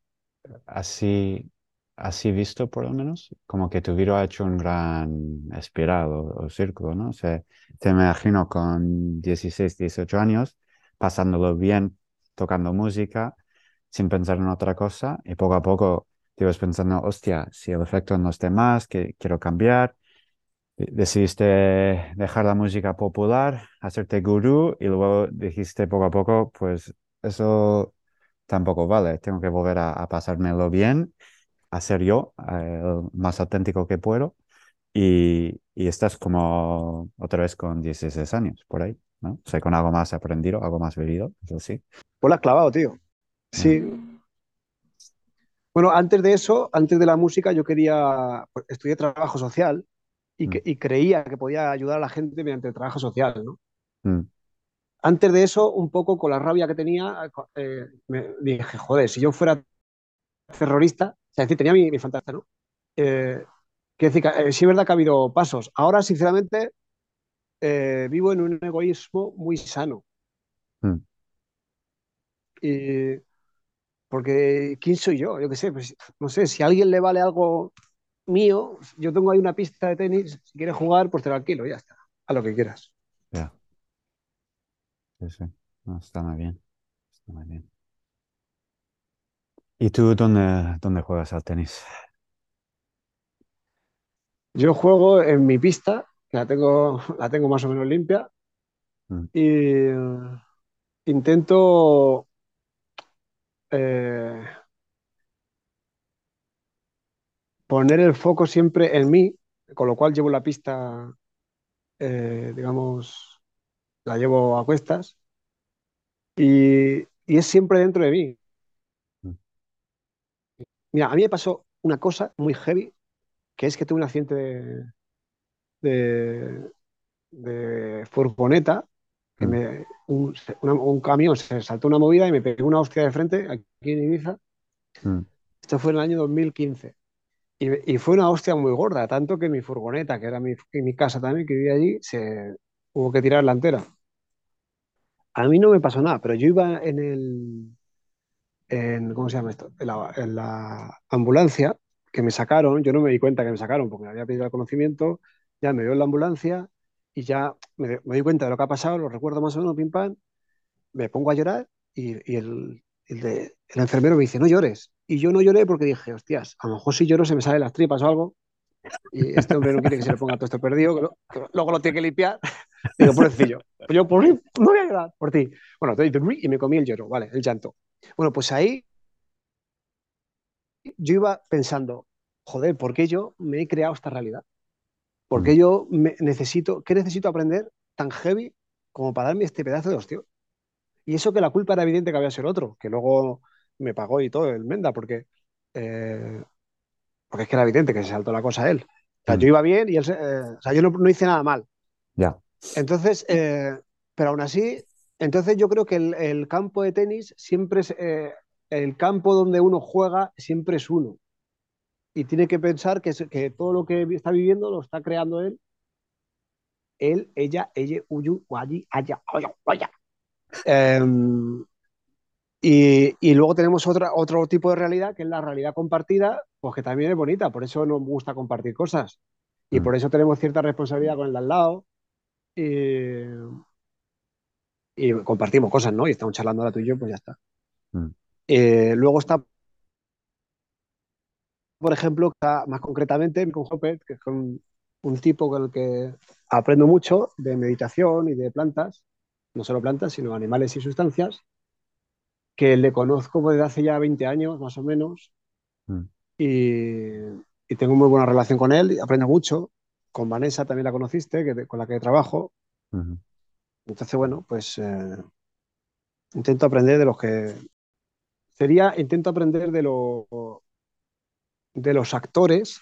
así, así visto por lo menos, como que tu vida ha hecho un gran espiral o, círculo, ¿no? O sea, te imagino con 16, 18 años, pasándolo bien, tocando música, sin pensar en otra cosa, y poco a poco te vas pensando, hostia, si el efecto no esté más, que quiero cambiar, decidiste dejar la música popular, hacerte gurú y luego dijiste poco a poco, pues eso tampoco vale, tengo que volver a, pasármelo bien, a ser yo eh, el más auténtico que puedo y, y, estás como otra vez con 16 años por ahí, ¿no? O sea, con algo más aprendido, algo más vivido, eso sí. Pues lo has clavado, tío. Sí. Bueno, antes de eso, antes de la música, yo quería, pues, estudiar trabajo social y, que, mm. y, creía que podía ayudar a la gente mediante el trabajo social, ¿no? Mm. Antes de eso, un poco con la rabia que tenía, eh, me dije, joder, si yo fuera terrorista, o sea, es decir, tenía mi, mi fantasía, ¿no? Eh, que decir, eh, sí es verdad que ha habido pasos. Ahora, sinceramente, eh, vivo en un egoísmo muy sano. Mm. Y, porque, ¿quién soy yo? Yo qué sé, pues, no sé, si a alguien le vale algo mío, yo tengo ahí una pista de tenis, si quieres jugar, pues te lo alquilo, ya está, a lo que quieras. Sí, sí. está muy bien. Está muy bien. ¿Y tú dónde, dónde juegas al tenis? Yo juego en mi pista, que la tengo, *laughs* la tengo más o menos limpia, mm. y uh, intento eh, poner el foco siempre en mí, con lo cual llevo la pista, eh, digamos, la llevo a cuestas y, es siempre dentro de mí. Mm. Mira, a mí me pasó una cosa muy heavy, que es que tuve un accidente de, de, furgoneta, que mm. me, un, camión se saltó una movida y me pegó una hostia de frente aquí en Ibiza. Mm. Esto fue en el año 2015. Y, fue una hostia muy gorda, tanto que mi furgoneta, que era mi, mi casa también, que vivía allí, se hubo que tirar la entera. A mí no me pasó nada, pero yo iba en el, en, ¿cómo se llama esto? En la, ambulancia que me sacaron, yo no me di cuenta que me sacaron porque me había pedido el conocimiento, ya me dio en la ambulancia y ya me, di cuenta de lo que ha pasado, lo recuerdo más o menos, pim pam, me pongo a llorar y, y el, el, de, el, enfermero me dice, no llores. Y yo no lloré porque dije, hostias, a lo mejor si lloro se me salen las tripas o algo. Y este hombre no quiere que se le ponga todo esto perdido, que, luego lo tiene que limpiar. Digo, pobrecillo. Pues *laughs* yo por no voy a llorar por ti. Bueno, y me comí el lloro, vale, el llanto. Bueno, pues ahí yo iba pensando, joder, ¿por qué yo me he creado esta realidad? ¿Por qué mm. yo me necesito, qué necesito aprender tan heavy como para darme este pedazo de hostia? Y eso que la culpa era evidente que había ser otro, que luego me pagó y todo el Menda, porque, eh, porque es que era evidente que se saltó la cosa a él. O sea, mm. yo iba bien y él, eh, o sea, yo no, hice nada mal. Ya. Entonces, eh, pero aún así, entonces yo creo que el, campo de tenis siempre es, el campo donde uno juega siempre es uno. Y tiene que pensar que, que todo lo que está viviendo lo está creando él. Él, ella, ella, uyu, allí, allá, allá, allá. Em, y, luego tenemos otra, otro tipo de realidad, que es la realidad compartida, pues que también es bonita, por eso nos gusta compartir cosas. Y mm. por eso tenemos cierta responsabilidad con el de al lado. Y, compartimos cosas, ¿no? Y estamos charlando ahora tú y yo, pues ya está. Mm. Eh, luego está, por ejemplo, más concretamente, con Hopper, que es un, un tipo con el que aprendo mucho de meditación y de plantas no solo plantas, sino animales y sustancias, que le conozco desde hace ya 20 años, más o menos, mm. Y, tengo muy buena relación con él, y aprendo mucho. Con Vanessa también la conociste, que, con la que trabajo. Entonces, bueno, pues eh, intento aprender de los que... Sería, intento aprender de, lo, de los actores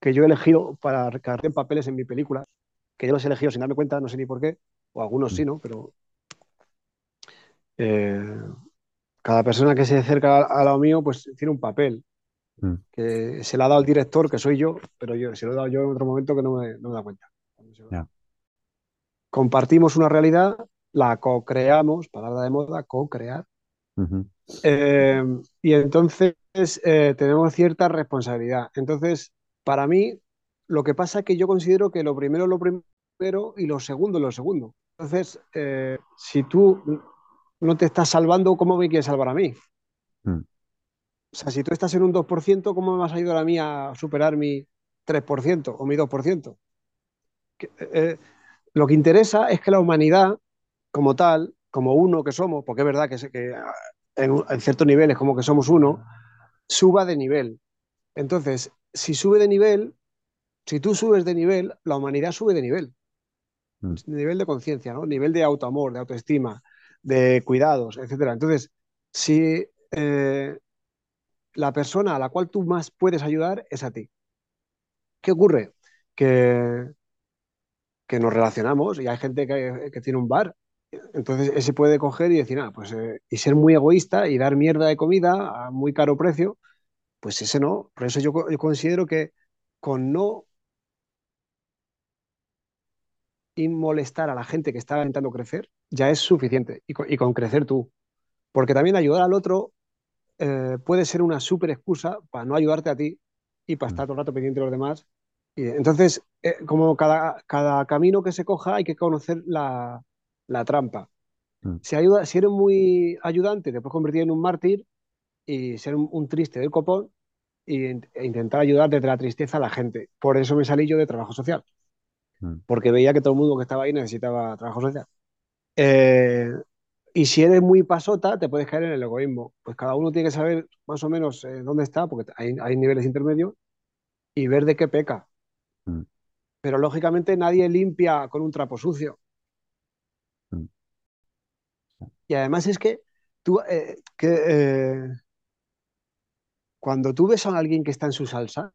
que yo he elegido para en papeles en mi película, que yo los he elegido sin darme cuenta, no sé ni por qué, o algunos sí, mm. ¿no? Pero Eh, cada persona que se acerca a, lo mío, pues tiene un papel mm. que se le ha dado al director, que soy yo, pero yo se lo he dado yo en otro momento que no me, no me da cuenta. Compartimos una realidad, la co-creamos, palabra de moda, co-crear. Eh, y entonces eh, tenemos cierta responsabilidad. Entonces, para mí, lo que pasa es que yo considero que lo primero es lo primero y lo segundo es lo segundo. Entonces, eh, si tú no te estás salvando, ¿cómo me quieres salvar a mí? Mm. O sea, si tú estás en un 2%, ¿cómo me vas a ayudar a mí a superar mi 3% o mi 2%? Eh, lo que interesa es que la humanidad, como tal, como uno que somos, porque es verdad que, que en, en ciertos niveles como que somos uno, suba de nivel. Entonces, si sube de nivel, si tú subes de nivel, la humanidad sube de nivel. Mm. Nivel de conciencia, ¿no? Nivel de autoamor, de autoestima, de cuidados, etcétera. Entonces, si eh, la persona a la cual tú más puedes ayudar es a ti. ¿Qué ocurre? Que, que nos relacionamos y hay gente que, tiene un bar. Entonces, ese puede coger y decir, ah, pues, eh", y ser muy egoísta y dar mierda de comida a muy caro precio, pues ese no. Por eso yo, yo considero que con no y molestar a la gente que está intentando crecer ya es suficiente y con, crecer tú. Porque también ayudar al otro eh, puede ser una súper excusa para no ayudarte a ti y para mm. estar todo el rato pendiente de los demás. Y, entonces, eh, como cada, cada camino que se coja hay que conocer la, la trampa. Mm. Si, ayuda, si eres muy ayudante, te puedes convertir en un mártir y ser un, triste del copón e intentar ayudar desde la tristeza a la gente. Por eso me salí yo de trabajo social. Mm. porque veía que todo el mundo que estaba ahí necesitaba trabajo social. Eh, y si eres muy pasota, te puedes caer en el egoísmo. Pues cada uno tiene que saber más o menos eh, dónde está, porque hay, hay, niveles intermedios, y ver de qué peca. Mm. Pero lógicamente nadie limpia con un trapo sucio. Mm. Y además es que tú, eh, que, cuando tú ves a alguien que está en su salsa,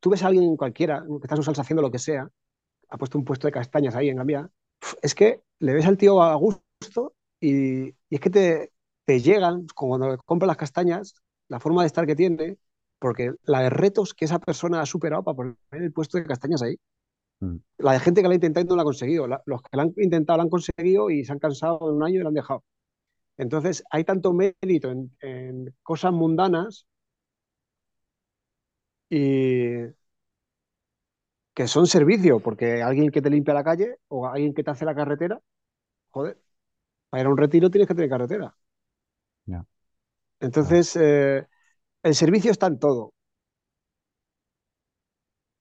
tú ves a alguien cualquiera que está en su salsa haciendo lo que sea, ha puesto un puesto de castañas ahí en la mía, es que le ves al tío a gusto y, es que te, te llegan, cuando compras las castañas, la forma de estar que tiene, porque la de retos que esa persona ha superado para poner el puesto de castañas ahí. Mm. La de gente que la ha intentado y no la ha conseguido. los que la han intentado la han conseguido y se han cansado en un año y la han dejado. Entonces, hay tanto mérito en, en cosas mundanas y que son servicios, porque alguien que te limpia la calle o alguien que te hace la carretera, joder, para ir a un retiro tienes que tener carretera. Entonces, eh, el servicio está en todo.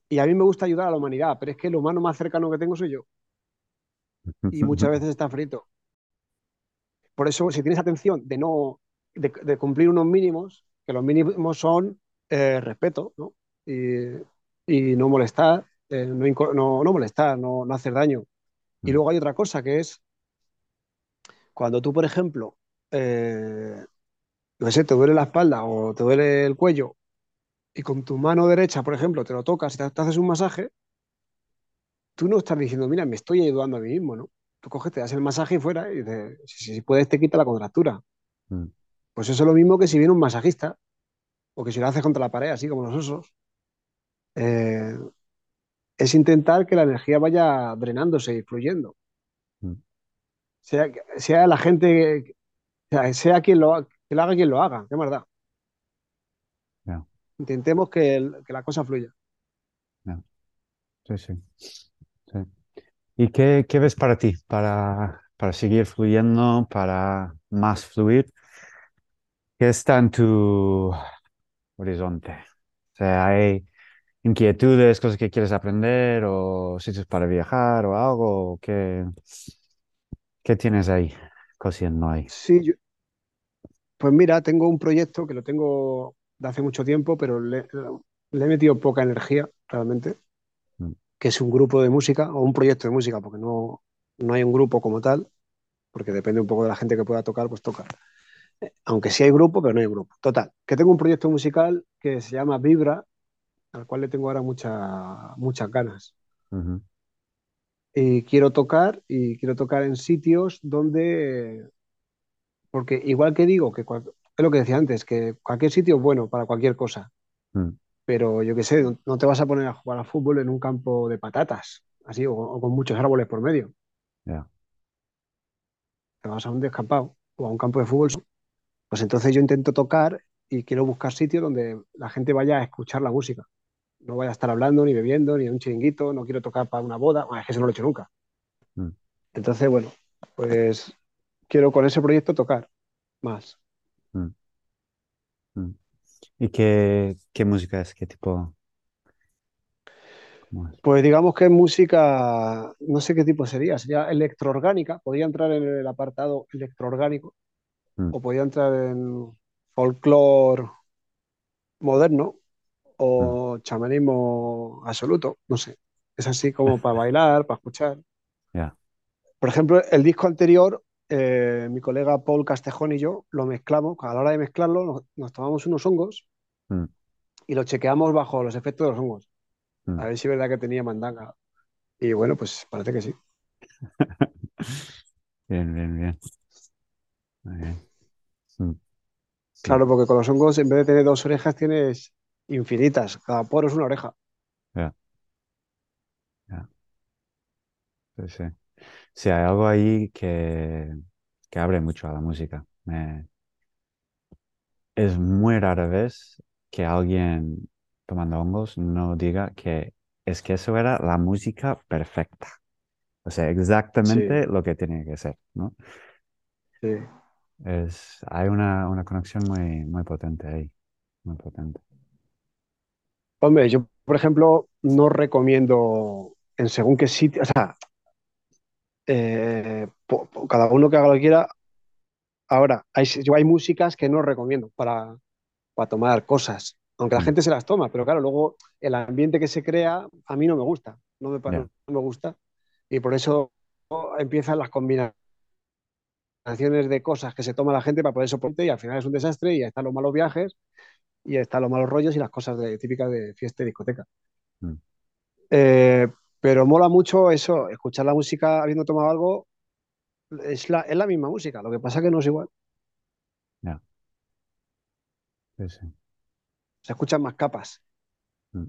Y a mí me gusta ayudar a la humanidad, pero es que el humano más cercano que tengo soy yo. Y muchas veces está frito. Por eso, si tienes atención de no de, cumplir unos mínimos, que los mínimos son eh, respeto, ¿no? y, no molestar, eh, no, no, molestar, no, no, hacer daño. Y mm. luego hay otra cosa que es cuando tú, por ejemplo, eh, no sé, te duele la espalda o te duele el cuello y con tu mano derecha, por ejemplo, te lo tocas y te, haces un masaje, tú no estás diciendo, mira, me estoy ayudando a mí mismo, ¿no? Tú coges, te das el masaje y fuera y dices, si, puedes, te quita la contractura. Mm. Pues eso es lo mismo que si viene un masajista o que si lo haces contra la pared, así como los osos, eh, es intentar que la energía vaya drenándose y fluyendo. Mm. Sea, sea la gente, sea, quien lo, que lo haga quien lo haga, qué verdad. Intentemos que, la cosa fluya. Sí, sí, ¿Y qué, ves para ti? Para, para seguir fluyendo, para más fluir. ¿Qué está en tu horizonte? O sea, hay inquietudes, cosas que quieres aprender o sitios para viajar o algo? ¿Qué, qué tienes ahí cosiendo ahí? Sí, pues mira, tengo un proyecto que lo tengo de hace mucho tiempo, pero le, he metido poca energía realmente, mm. que es un grupo de música o un proyecto de música, porque no, no hay un grupo como tal, porque depende un poco de la gente que pueda tocar, pues toca. Eh, aunque sí hay grupo, pero no hay grupo. Total, que tengo un proyecto musical que se llama Vibra, al cual le tengo ahora muchas ganas. y quiero tocar y quiero tocar en sitios donde, porque igual que digo que es lo que decía antes, que cualquier sitio es bueno para cualquier cosa, mm. pero yo qué sé, no, te vas a poner a jugar a fútbol en un campo de patatas, así, o, con muchos árboles por medio. Te vas a un descampado o a un campo de fútbol, pues entonces yo intento tocar y quiero buscar sitios donde la gente vaya a escuchar la música no voy a estar hablando, ni bebiendo, ni en un chiringuito, no quiero tocar para una boda, es que eso no lo he hecho nunca. Mm. Entonces, bueno, pues quiero con ese proyecto tocar más. Mm. Mm. ¿Y qué, música es? ¿Qué tipo? Pues digamos que música, no sé qué tipo sería, sería electroorgánica, podría entrar en el apartado electroorgánico o podría entrar en folclore moderno, o chamanismo absoluto, no sé. Es así como *laughs* para bailar, para escuchar. Por ejemplo, el disco anterior, eh, mi colega Paul Castejón y yo lo mezclamos, a la hora de mezclarlo nos, tomamos unos hongos mm. y lo chequeamos bajo los efectos de los hongos. Mm. A ver si es verdad que tenía mandanga. Y bueno, pues parece que sí. *laughs* bien, bien, bien. Mm. Claro, porque con los hongos, en vez de tener dos orejas, tienes infinitas. Cada poro es una oreja. Ya. Ya. Sí, sí. Sí, hay algo ahí que, que abre mucho a la música. Es muy rara vez que alguien tomando hongos no diga que es que eso era la música perfecta. O sea, exactamente lo que tiene que ser, ¿no? Sí. Es, hay una, una conexión muy, muy potente ahí, muy potente. Hombre, yo, por ejemplo, no recomiendo en según qué sitio, o sea, eh, cada uno que haga lo que quiera. Ahora, hay, yo hay músicas que no recomiendo para, para tomar cosas, aunque la mm. gente se las toma, pero claro, luego el ambiente que se crea a mí no me gusta, no me, no me gusta, y por eso empiezan las combinaciones de cosas que se toma la gente para poder soportar y al final es un desastre y están los malos viajes y están los malos rollos y las cosas de, típicas de fiesta y discoteca. Mm. Eh, pero mola mucho eso, escuchar la música habiendo tomado algo, es la, es la misma música, lo que pasa que no es igual. Ya. Sí, sí. Se escuchan más capas. Mm.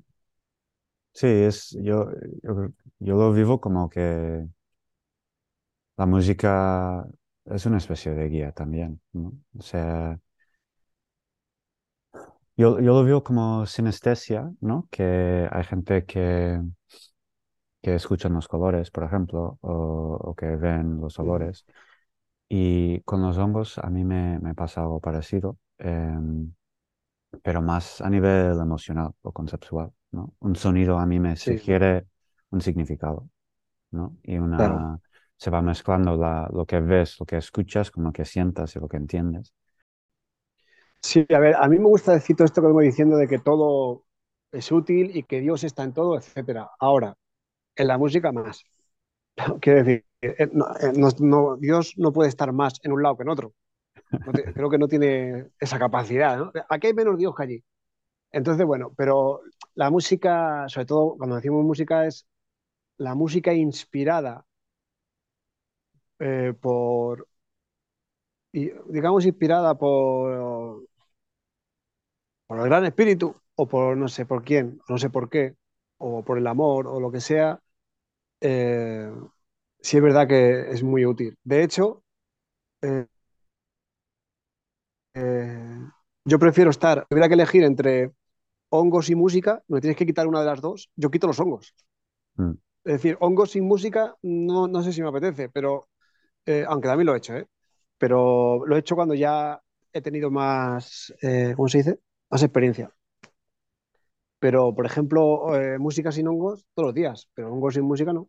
Sí, es, yo, yo, lo vivo como que la música es una especie de guía también, ¿no? O sea, yo, lo veo como sinestesia, ¿no? Que hay gente que, que escuchan los colores, por ejemplo, o, que ven los olores. Y con los hongos a mí me, pasa algo parecido, em, pero más a nivel emocional o conceptual, ¿no? Un sonido a mí me sugiere un significado, ¿no? Y una... Se va mezclando lo que ves, lo que escuchas con lo que sientas y lo que entiendes. Sí, a ver, a mí me gusta decir todo esto que vengo diciendo de que todo es útil y que Dios está en todo, etcétera. Ahora, en la música más. *laughs* Quiero decir, eh, eh, Dios no puede estar más en un lado que en otro. creo que no tiene esa capacidad. Aquí hay menos Dios que allí. Entonces, bueno, pero la música, sobre todo cuando decimos música, es la música inspirada eh, por, digamos, inspirada por por el gran espíritu o por no sé por quién, no sé por qué, o por el amor o lo que sea, eh, sí es verdad que es muy útil. De hecho, eh, eh, yo prefiero estar, tuviera que elegir entre hongos y música, me tienes que quitar una de las dos, yo quito los hongos. Mm. Es decir, hongos sin música no, no sé si me apetece, pero aunque también lo he hecho, pero lo he hecho cuando ya he tenido más, ¿cómo se dice? Más experiencia. Pero, por ejemplo, eh, música sin hongos todos los días, pero hongos sin música no.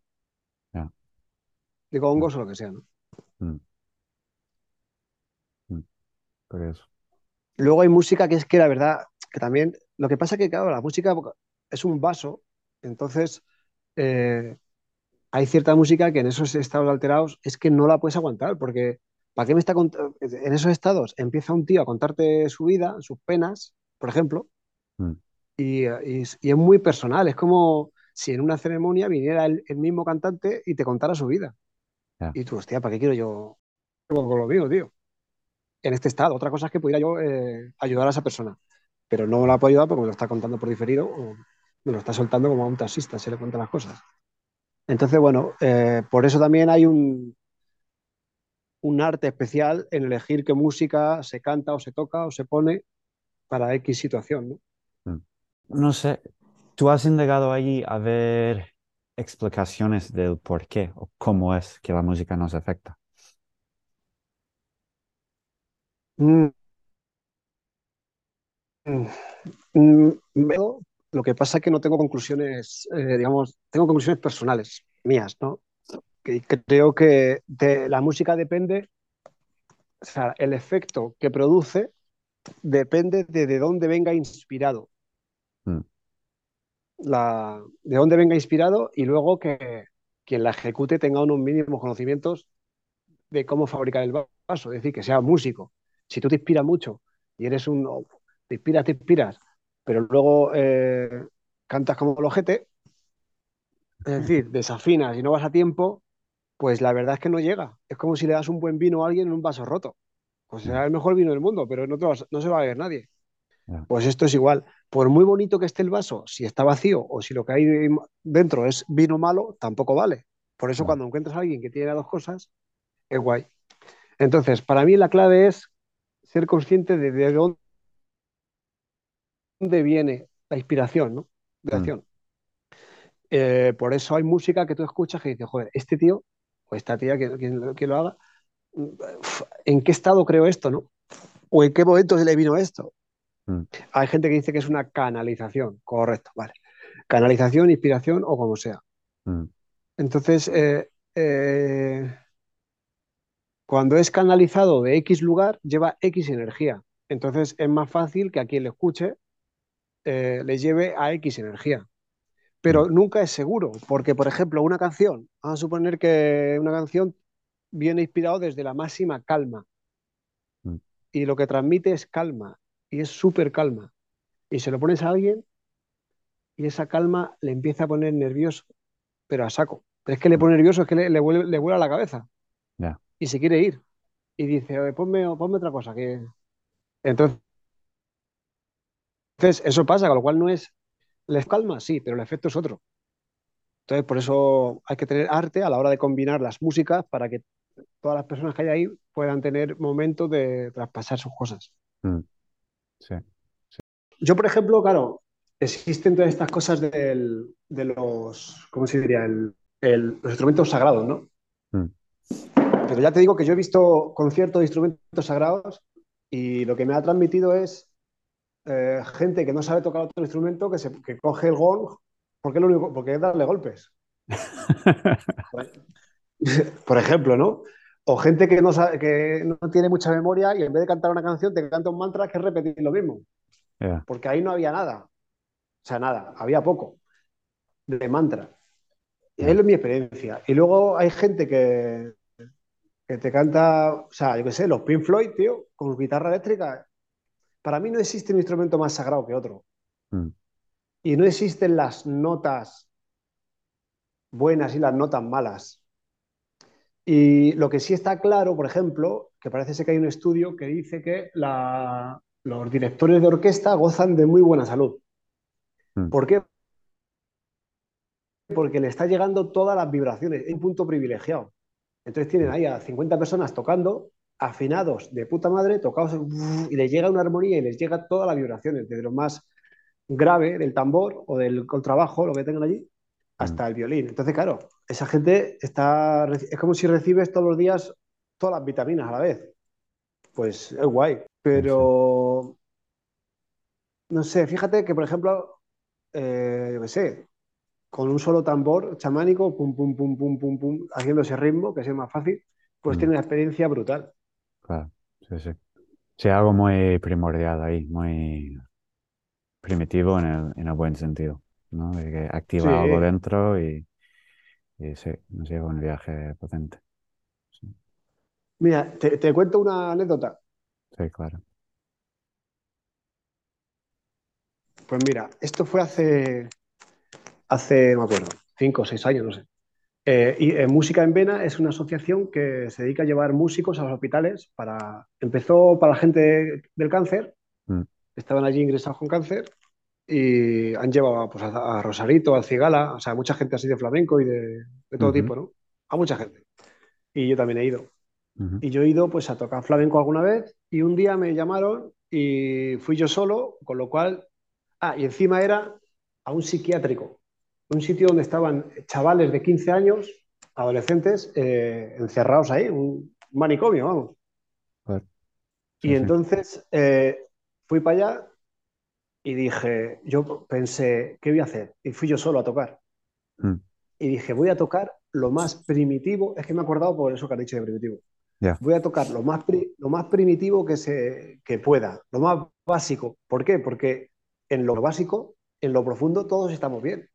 Digo hongos o lo que sea, ¿no? Mm. Mm. Por eso. Luego hay música que es que la verdad, que también, lo que pasa es que, claro, la música es un vaso, entonces eh, hay cierta música que en esos estados alterados es que no la puedes aguantar, porque ¿para qué me está en esos estados empieza un tío a contarte su vida, sus penas, por ejemplo, mm. y, es muy personal, es como, si en una ceremonia viniera el, mismo cantante y te contara su vida. Y tú, hostia, ¿para qué quiero yo con lo mío, tío? En este estado. Otra cosa es que pudiera yo eh, ayudar a esa persona. Pero no me la puedo ayudar porque me lo está contando por diferido o me lo está soltando como a un taxista, se le cuenta las cosas. Entonces, bueno, eh, por eso también hay un, un arte especial en elegir qué música se canta o se toca o se pone para X situación. ¿no? Mm. no sé, ¿tú has indagado allí a ver explicaciones del por qué o cómo es que la música nos afecta? Mm. Mm. Lo que pasa es que no tengo conclusiones, eh, digamos, tengo conclusiones personales mías, ¿no? Que creo que de la música depende, o sea, el efecto que produce depende de, de dónde venga inspirado. Mm. La, de dónde venga inspirado y luego que quien la ejecute tenga unos mínimos conocimientos de cómo fabricar el vaso, es decir, que sea músico. Si tú te inspiras mucho y eres un... te inspiras, te inspiras, pero luego eh, cantas como el ojete, es decir, desafinas y no vas a tiempo, pues la verdad es que no llega. Es como si le das un buen vino a alguien en un vaso roto. Pues será el mejor vino del mundo, pero no, no se va a ver nadie. Pues esto es igual. Por muy bonito que esté el vaso, si está vacío o si lo que hay dentro es vino malo, tampoco vale. Por eso cuando encuentras a alguien que tiene las dos cosas, es guay. Entonces, para mí la clave es ser consciente de, de dónde dónde viene la inspiración, ¿no? De mm. acción. Eh, por eso hay música que tú escuchas que dices, joder, este tío o esta tía que, que, lo haga, ¿en qué estado creo esto, no? ¿O en qué momento se le vino esto? Mm. Hay gente que dice que es una canalización, correcto, vale. Canalización, inspiración o como sea. Mm. Entonces, eh, eh, cuando es canalizado de X lugar, lleva X energía. Entonces es más fácil que a quien le escuche eh, le lleve a X energía. Pero mm. nunca es seguro, porque, por ejemplo, una canción, vamos a suponer que una canción viene inspirado desde la máxima calma. Mm. Y lo que transmite es calma, y es súper calma. Y se lo pones a alguien y esa calma le empieza a poner nervioso, pero a saco. Pero es que le pone nervioso, es que le, le, vuela la cabeza. Y se quiere ir. Y dice, ponme, ponme otra cosa. que Entonces entonces, eso pasa, con lo cual no es. ¿Les calma? Sí, pero el efecto es otro. Entonces, por eso hay que tener arte a la hora de combinar las músicas para que todas las personas que hay ahí puedan tener momentos de traspasar sus cosas. Mm. Sí, Yo, por ejemplo, claro, existen todas estas cosas de los, ¿cómo se diría? los instrumentos sagrados, ¿no? Mm. Pero ya te digo que yo he visto conciertos de instrumentos sagrados y lo que me ha transmitido es eh, gente que no sabe tocar otro instrumento que, se, que coge el gong porque es, lo único, porque es darle golpes. *laughs* *laughs* Por ejemplo, ¿no? O gente que no, sabe, que no tiene mucha memoria y en vez de cantar una canción te canta un mantra que es repetir lo mismo. Porque ahí no había nada. O sea, nada, había poco de mantra. Y es mi experiencia. Y luego hay gente que, que te canta, o sea, yo qué sé, los Pink Floyd, tío, con guitarra eléctrica, para mí no existe un instrumento más sagrado que otro. Mm. Y no existen las notas buenas y las notas malas. Y lo que sí está claro, por ejemplo, que parece ser que hay un estudio que dice que los directores de orquesta gozan de muy buena salud. Mm. ¿Por qué? Porque le está llegando todas las vibraciones, es un punto privilegiado. Entonces tienen ahí a 50 personas tocando afinados de puta madre, tocados y les llega una armonía y les llega todas las vibraciones, desde lo más grave del tambor o del contrabajo, lo que tengan allí, hasta el violín. Entonces, claro, esa gente está, es como si recibes todos los días todas las vitaminas a la vez. Pues es guay, pero no sé, fíjate que, por ejemplo, eh, yo qué sé, con un solo tambor chamánico, pum, pum, pum, pum, pum, pum, haciendo ese ritmo, que es más fácil, pues mm. tiene una experiencia brutal. Claro, sí, sí. Sí, algo muy primordial ahí, muy primitivo en el, en el buen sentido, ¿no? De que activa algo dentro y, y sí, nos lleva un viaje potente. Mira, te, te cuento una anécdota. Sí, claro. Pues mira, esto fue hace, hace, no me acuerdo, cinco o seis años, no sé. Eh, y eh, Música en Vena es una asociación que se dedica a llevar músicos a los hospitales para... Empezó para la gente del cáncer, mm. estaban allí ingresados con cáncer, y han llevado pues, a, Rosarito, al Cigala, o sea, mucha gente así de flamenco y de, todo tipo, ¿no? A mucha gente. Y yo también he ido. Y yo he ido pues a tocar flamenco alguna vez y un día me llamaron y fui yo solo, con lo cual... Ah, y encima era a un psiquiátrico, un sitio donde estaban chavales de 15 años, adolescentes, eh, encerrados ahí, un manicomio, vamos. y entonces eh, fui para allá y dije, yo pensé, ¿qué voy a hacer? Y fui yo solo a tocar. Mm. Y dije, voy a tocar lo más primitivo, es que me he acordado por eso que has dicho de primitivo. Voy a tocar lo más, lo más primitivo que, se, que pueda, lo más básico. ¿Por qué? Porque en lo básico, en lo profundo, todos estamos bien.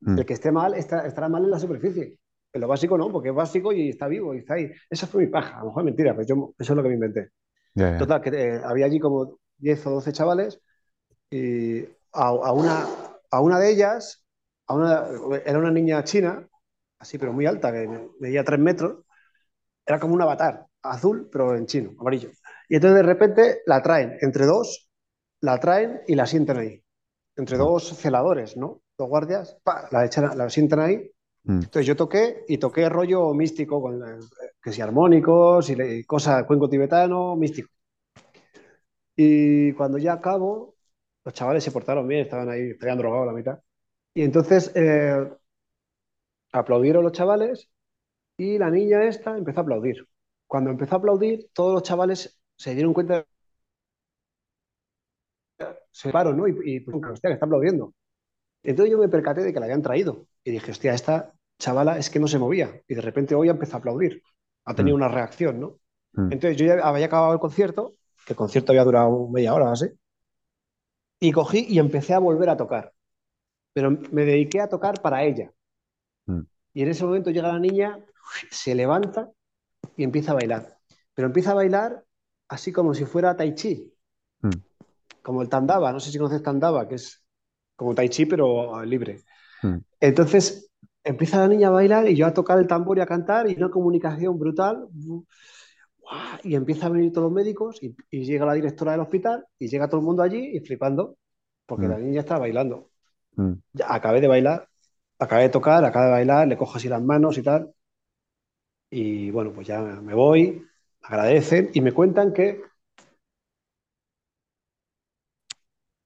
Mm. El que esté mal está, estará mal en la superficie. En lo básico no, porque es básico y está vivo y está ahí. Esa fue mi paja. A lo mejor es mentira, pero yo, eso es lo que me inventé. Total, que eh, había allí como 10 o 12 chavales y a, una, a una de ellas, a una, era una niña china, así pero muy alta, que medía 3 metros, era como un avatar, azul, pero en chino, amarillo. Y entonces de repente la traen, entre dos, la traen y la sienten ahí. Entre dos celadores, ¿no? Dos guardias, la, echan, la sientan ahí. Mm. Entonces yo toqué y toqué rollo místico, con que si armónicos y cosas, cuenco tibetano, místico. Y cuando ya acabo, los chavales se portaron bien, estaban ahí, estaban drogados la mitad. Y entonces eh, aplaudieron los chavales y la niña esta empezó a aplaudir. Cuando empezó a aplaudir, todos los chavales se dieron cuenta, se pararon, ¿no? Y, y hostia, que está aplaudiendo. Entonces yo me percaté de que la habían traído y dije, hostia, esta chavala es que no se movía. Y de repente hoy empezó a aplaudir. Ha tenido mm. una reacción, ¿no? Mm. Entonces yo ya había acabado el concierto, que el concierto había durado media hora, así. Y cogí y empecé a volver a tocar. Pero me dediqué a tocar para ella. Mm. Y en ese momento llega la niña, se levanta y empieza a bailar. Pero empieza a bailar así como si fuera tai chi. Mm. Como el tandava, no sé si conoces tandava, que es como tai chi pero libre. Mm. Entonces empieza la niña a bailar y yo a tocar el tambor y a cantar y una comunicación brutal. Y empieza a venir todos los médicos y, llega la directora del hospital y llega todo el mundo allí y flipando porque la niña está bailando. Ya, acabé de bailar, acabé de tocar, acabé de bailar, le cojo así las manos y tal. Y bueno, pues ya me voy, agradecen y me cuentan que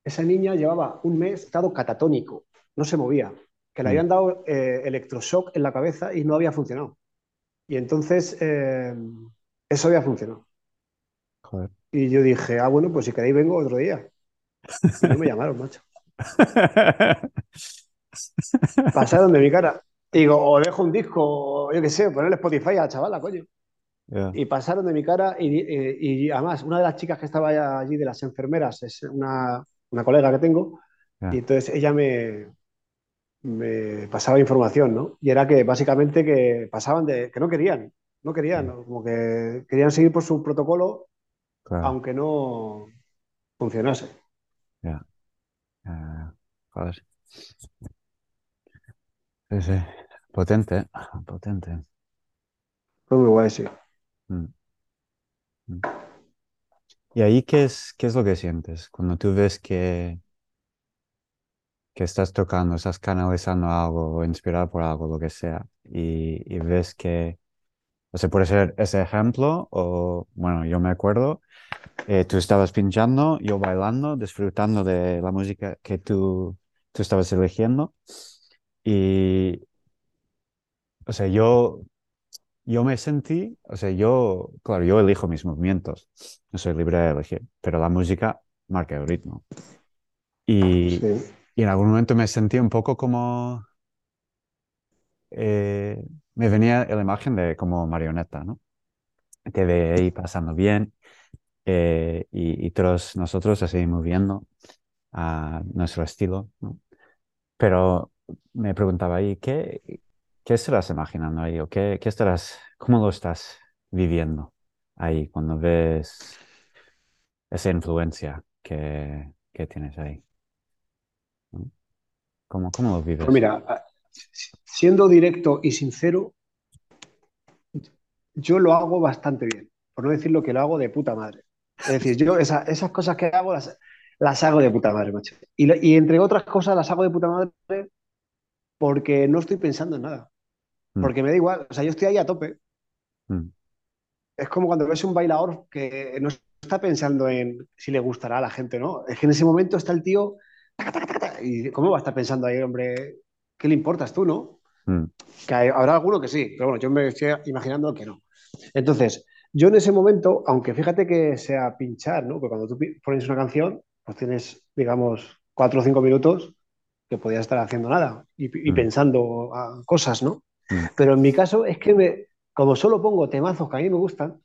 esa niña llevaba un mes estado catatónico, no se movía, que le mm. habían dado eh, electroshock en la cabeza y no había funcionado. Y entonces eh, eso había funcionado. Y yo dije, ah, bueno, pues si queréis vengo otro día. Y no me llamaron, macho. *laughs* Pasaron de mi cara. Digo, o dejo un disco, yo qué sé, ponerle Spotify a la chavala, coño. Y pasaron de mi cara y, además una de las chicas que estaba allí de las enfermeras es una, una colega que tengo y entonces ella me, me pasaba información, ¿no? Y era que básicamente que pasaban de que no querían, no querían, como que querían seguir por su protocolo aunque no funcionase. Ya. Sí, sí. Potente, potente. Fue muy guay, sí. Mm. Mm. ¿Y ahí qué es, qué es lo que sientes? Cuando tú ves que, que estás tocando, estás canalizando algo, o inspirado por algo, lo que sea, y, ves que, o sea, puede ser ese ejemplo, o, bueno, yo me acuerdo, eh, tú estabas pinchando, yo bailando, disfrutando de la música que tú, tú estabas eligiendo, y, o sea, yo, yo me sentí, o sea, yo, claro, yo elijo mis movimientos, no soy libre de elegir, pero la música marca el ritmo. Y, y en algún momento me sentí un poco como, eh, me venía la imagen de como marioneta, ¿no? Te ve ahí pasando bien eh, y, y, todos nosotros así moviendo a nuestro estilo, ¿no? Pero me preguntaba ahí, ¿qué, qué estarás imaginando ahí? ¿O qué, qué estarás, cómo lo estás viviendo ahí cuando ves esa influencia que, que tienes ahí? ¿Cómo, cómo lo vives? Pues mira, siendo directo y sincero, yo lo hago bastante bien, por no decir lo que lo hago de puta madre. Es decir, yo esas cosas que hago las, las hago de puta madre, macho. Y, entre otras cosas las hago de puta madre porque no estoy pensando en nada. Mm. Porque me da igual. O sea, yo estoy ahí a tope. Mm. Es como cuando ves un bailador que no está pensando en si le gustará a la gente, ¿no? Es que en ese momento está el tío. Y ¿cómo va a estar pensando ahí, hombre? ¿Qué le importas tú, no? Mm. Que habrá alguno que sí, pero bueno, yo me estoy imaginando que no. Entonces, yo en ese momento, aunque fíjate que sea pinchar, ¿no? Porque cuando tú pones una canción, pues tienes, digamos, cuatro o cinco minutos que podías estar haciendo nada y, mm. pensando cosas, ¿no? Mm. Pero en mi caso es que me, como solo pongo temazos que a mí me gustan,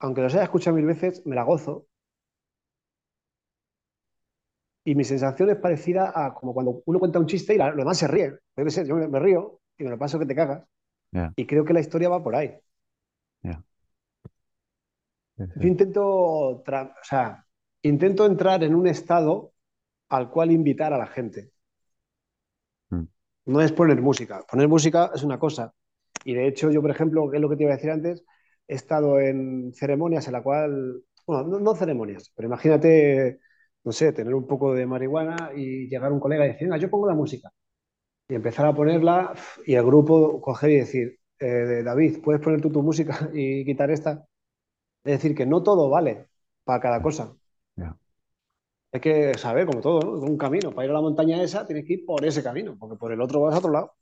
aunque los haya escuchado mil veces, me la gozo. Y mi sensación es parecida a como cuando uno cuenta un chiste y los demás se ríen. Yo me, río y me lo paso que te cagas. Y creo que la historia va por ahí. Yo intento, o sea, intento entrar en un estado al cual invitar a la gente. Mm. No es poner música. Poner música es una cosa. Y de hecho, yo, por ejemplo, que es lo que te iba a decir antes, he estado en ceremonias en la cual, bueno, no, ceremonias, pero imagínate, no sé, tener un poco de marihuana y llegar un colega y decir, venga, yo pongo la música. Y empezar a ponerla y el grupo coger y decir, eh, David, ¿puedes poner tú tu música *laughs* y quitar esta? Es decir, que no todo vale para cada cosa. Hay que saber, como todo, ¿no? un camino. Para ir a la montaña esa tienes que ir por ese camino, porque por el otro vas a otro lado.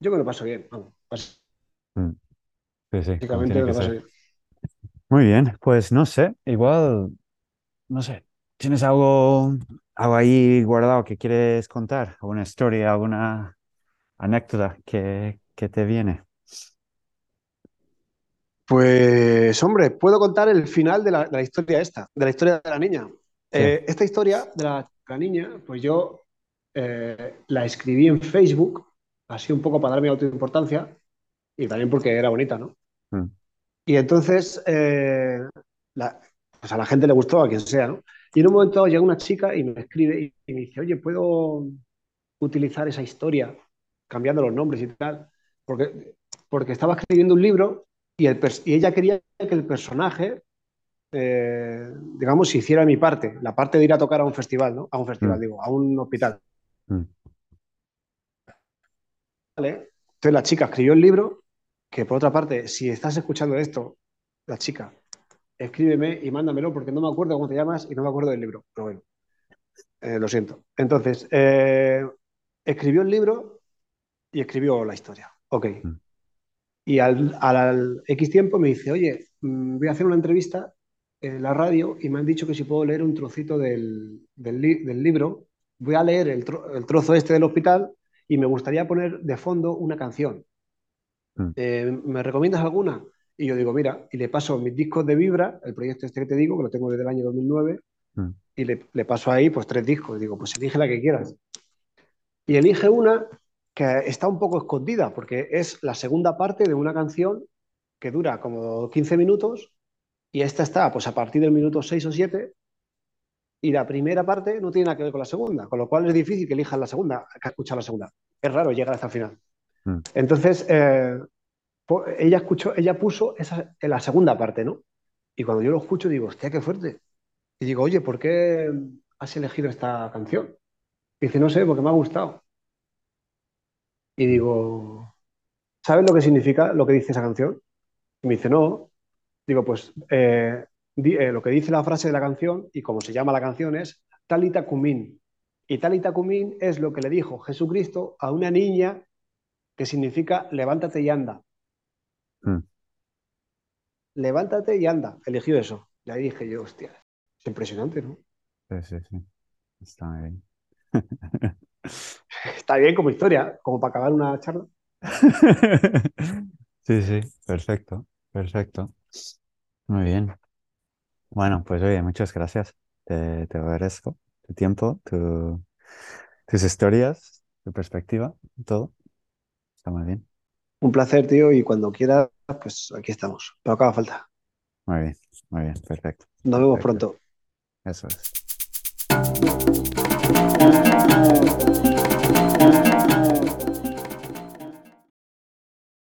Yo me lo paso bien. Mm. Sí, sí, Muy bien, pues no sé, igual, no sé, ¿tienes algo, algo ahí guardado que quieres contar? ¿Alguna historia, alguna anécdota que, que te viene? Pues, hombre, puedo contar el final de la, historia esta, de la historia de la niña. Eh, esta historia de la, niña, pues yo eh, la escribí en Facebook, así un poco para darme autoimportancia y también porque era bonita, ¿no? Mm. Y entonces, eh, pues a la gente le gustó, a quien sea, ¿no? Y en un momento llega una chica y me escribe y me dice, oye, ¿puedo utilizar esa historia cambiando los nombres y tal? Porque, porque estaba escribiendo un libro y, ella quería que el personaje, eh, digamos, hiciera mi parte, la parte de ir a tocar a un festival, ¿no? A un festival, mm. digo, a un hospital. Mm. ¿Vale? Entonces la chica escribió el libro, que por otra parte, si estás escuchando esto, la chica, escríbeme y mándamelo porque no me acuerdo cómo te llamas y no me acuerdo del libro, pero bueno, eh, lo siento. Entonces, eh, escribió el libro y escribió la historia. Ok. Mm. Y al, X tiempo me dice, oye, mm, voy a hacer una entrevista en la radio y me han dicho que si puedo leer un trocito del, libro, voy a leer el, trozo este del hospital y me gustaría poner de fondo una canción. Mm. Eh, ¿Me recomiendas alguna? Y yo digo, mira, y le paso mis discos de Vibra, el proyecto este que te digo, que lo tengo desde el año 2009, mm. y le, le, paso ahí pues tres discos. Y digo, pues elige la que quieras. Y elige una que está un poco escondida porque es la segunda parte de una canción que dura como 15 minutos y esta está pues a partir del minuto 6 o 7 y la primera parte no tiene nada que ver con la segunda, con lo cual es difícil que elijas la segunda, que escuchar la segunda. Es raro llegar hasta el final. Mm. Entonces, eh, ella, escuchó, ella puso esa, en la segunda parte, ¿no? Y cuando yo lo escucho digo, hostia, qué fuerte. Y digo, oye, ¿por qué has elegido esta canción? Y dice, no sé, porque me ha gustado. Y digo, ¿sabes lo que significa lo que dice esa canción? Y me dice, no. Digo, pues eh, eh, lo que dice la frase de la canción y como se llama la canción es Talita Kumin. Y Talita Kumin es lo que le dijo Jesucristo a una niña que significa levántate y anda. Mm. Levántate y anda. Eligió eso. Y ahí dije yo, hostia, es impresionante, ¿no? Sí, sí, sí. Está bien. *laughs* Está bien como historia, como para acabar una charla. *laughs* Sí, sí, perfecto, perfecto. Muy bien. Bueno, pues oye, muchas gracias. Te, te agradezco tu tiempo, tus historias, tu perspectiva, todo. Está muy bien. Un placer, tío, y cuando quieras, pues aquí estamos. Pero acaba falta. Muy bien, muy bien, perfecto. Nos vemos pronto. Eso es.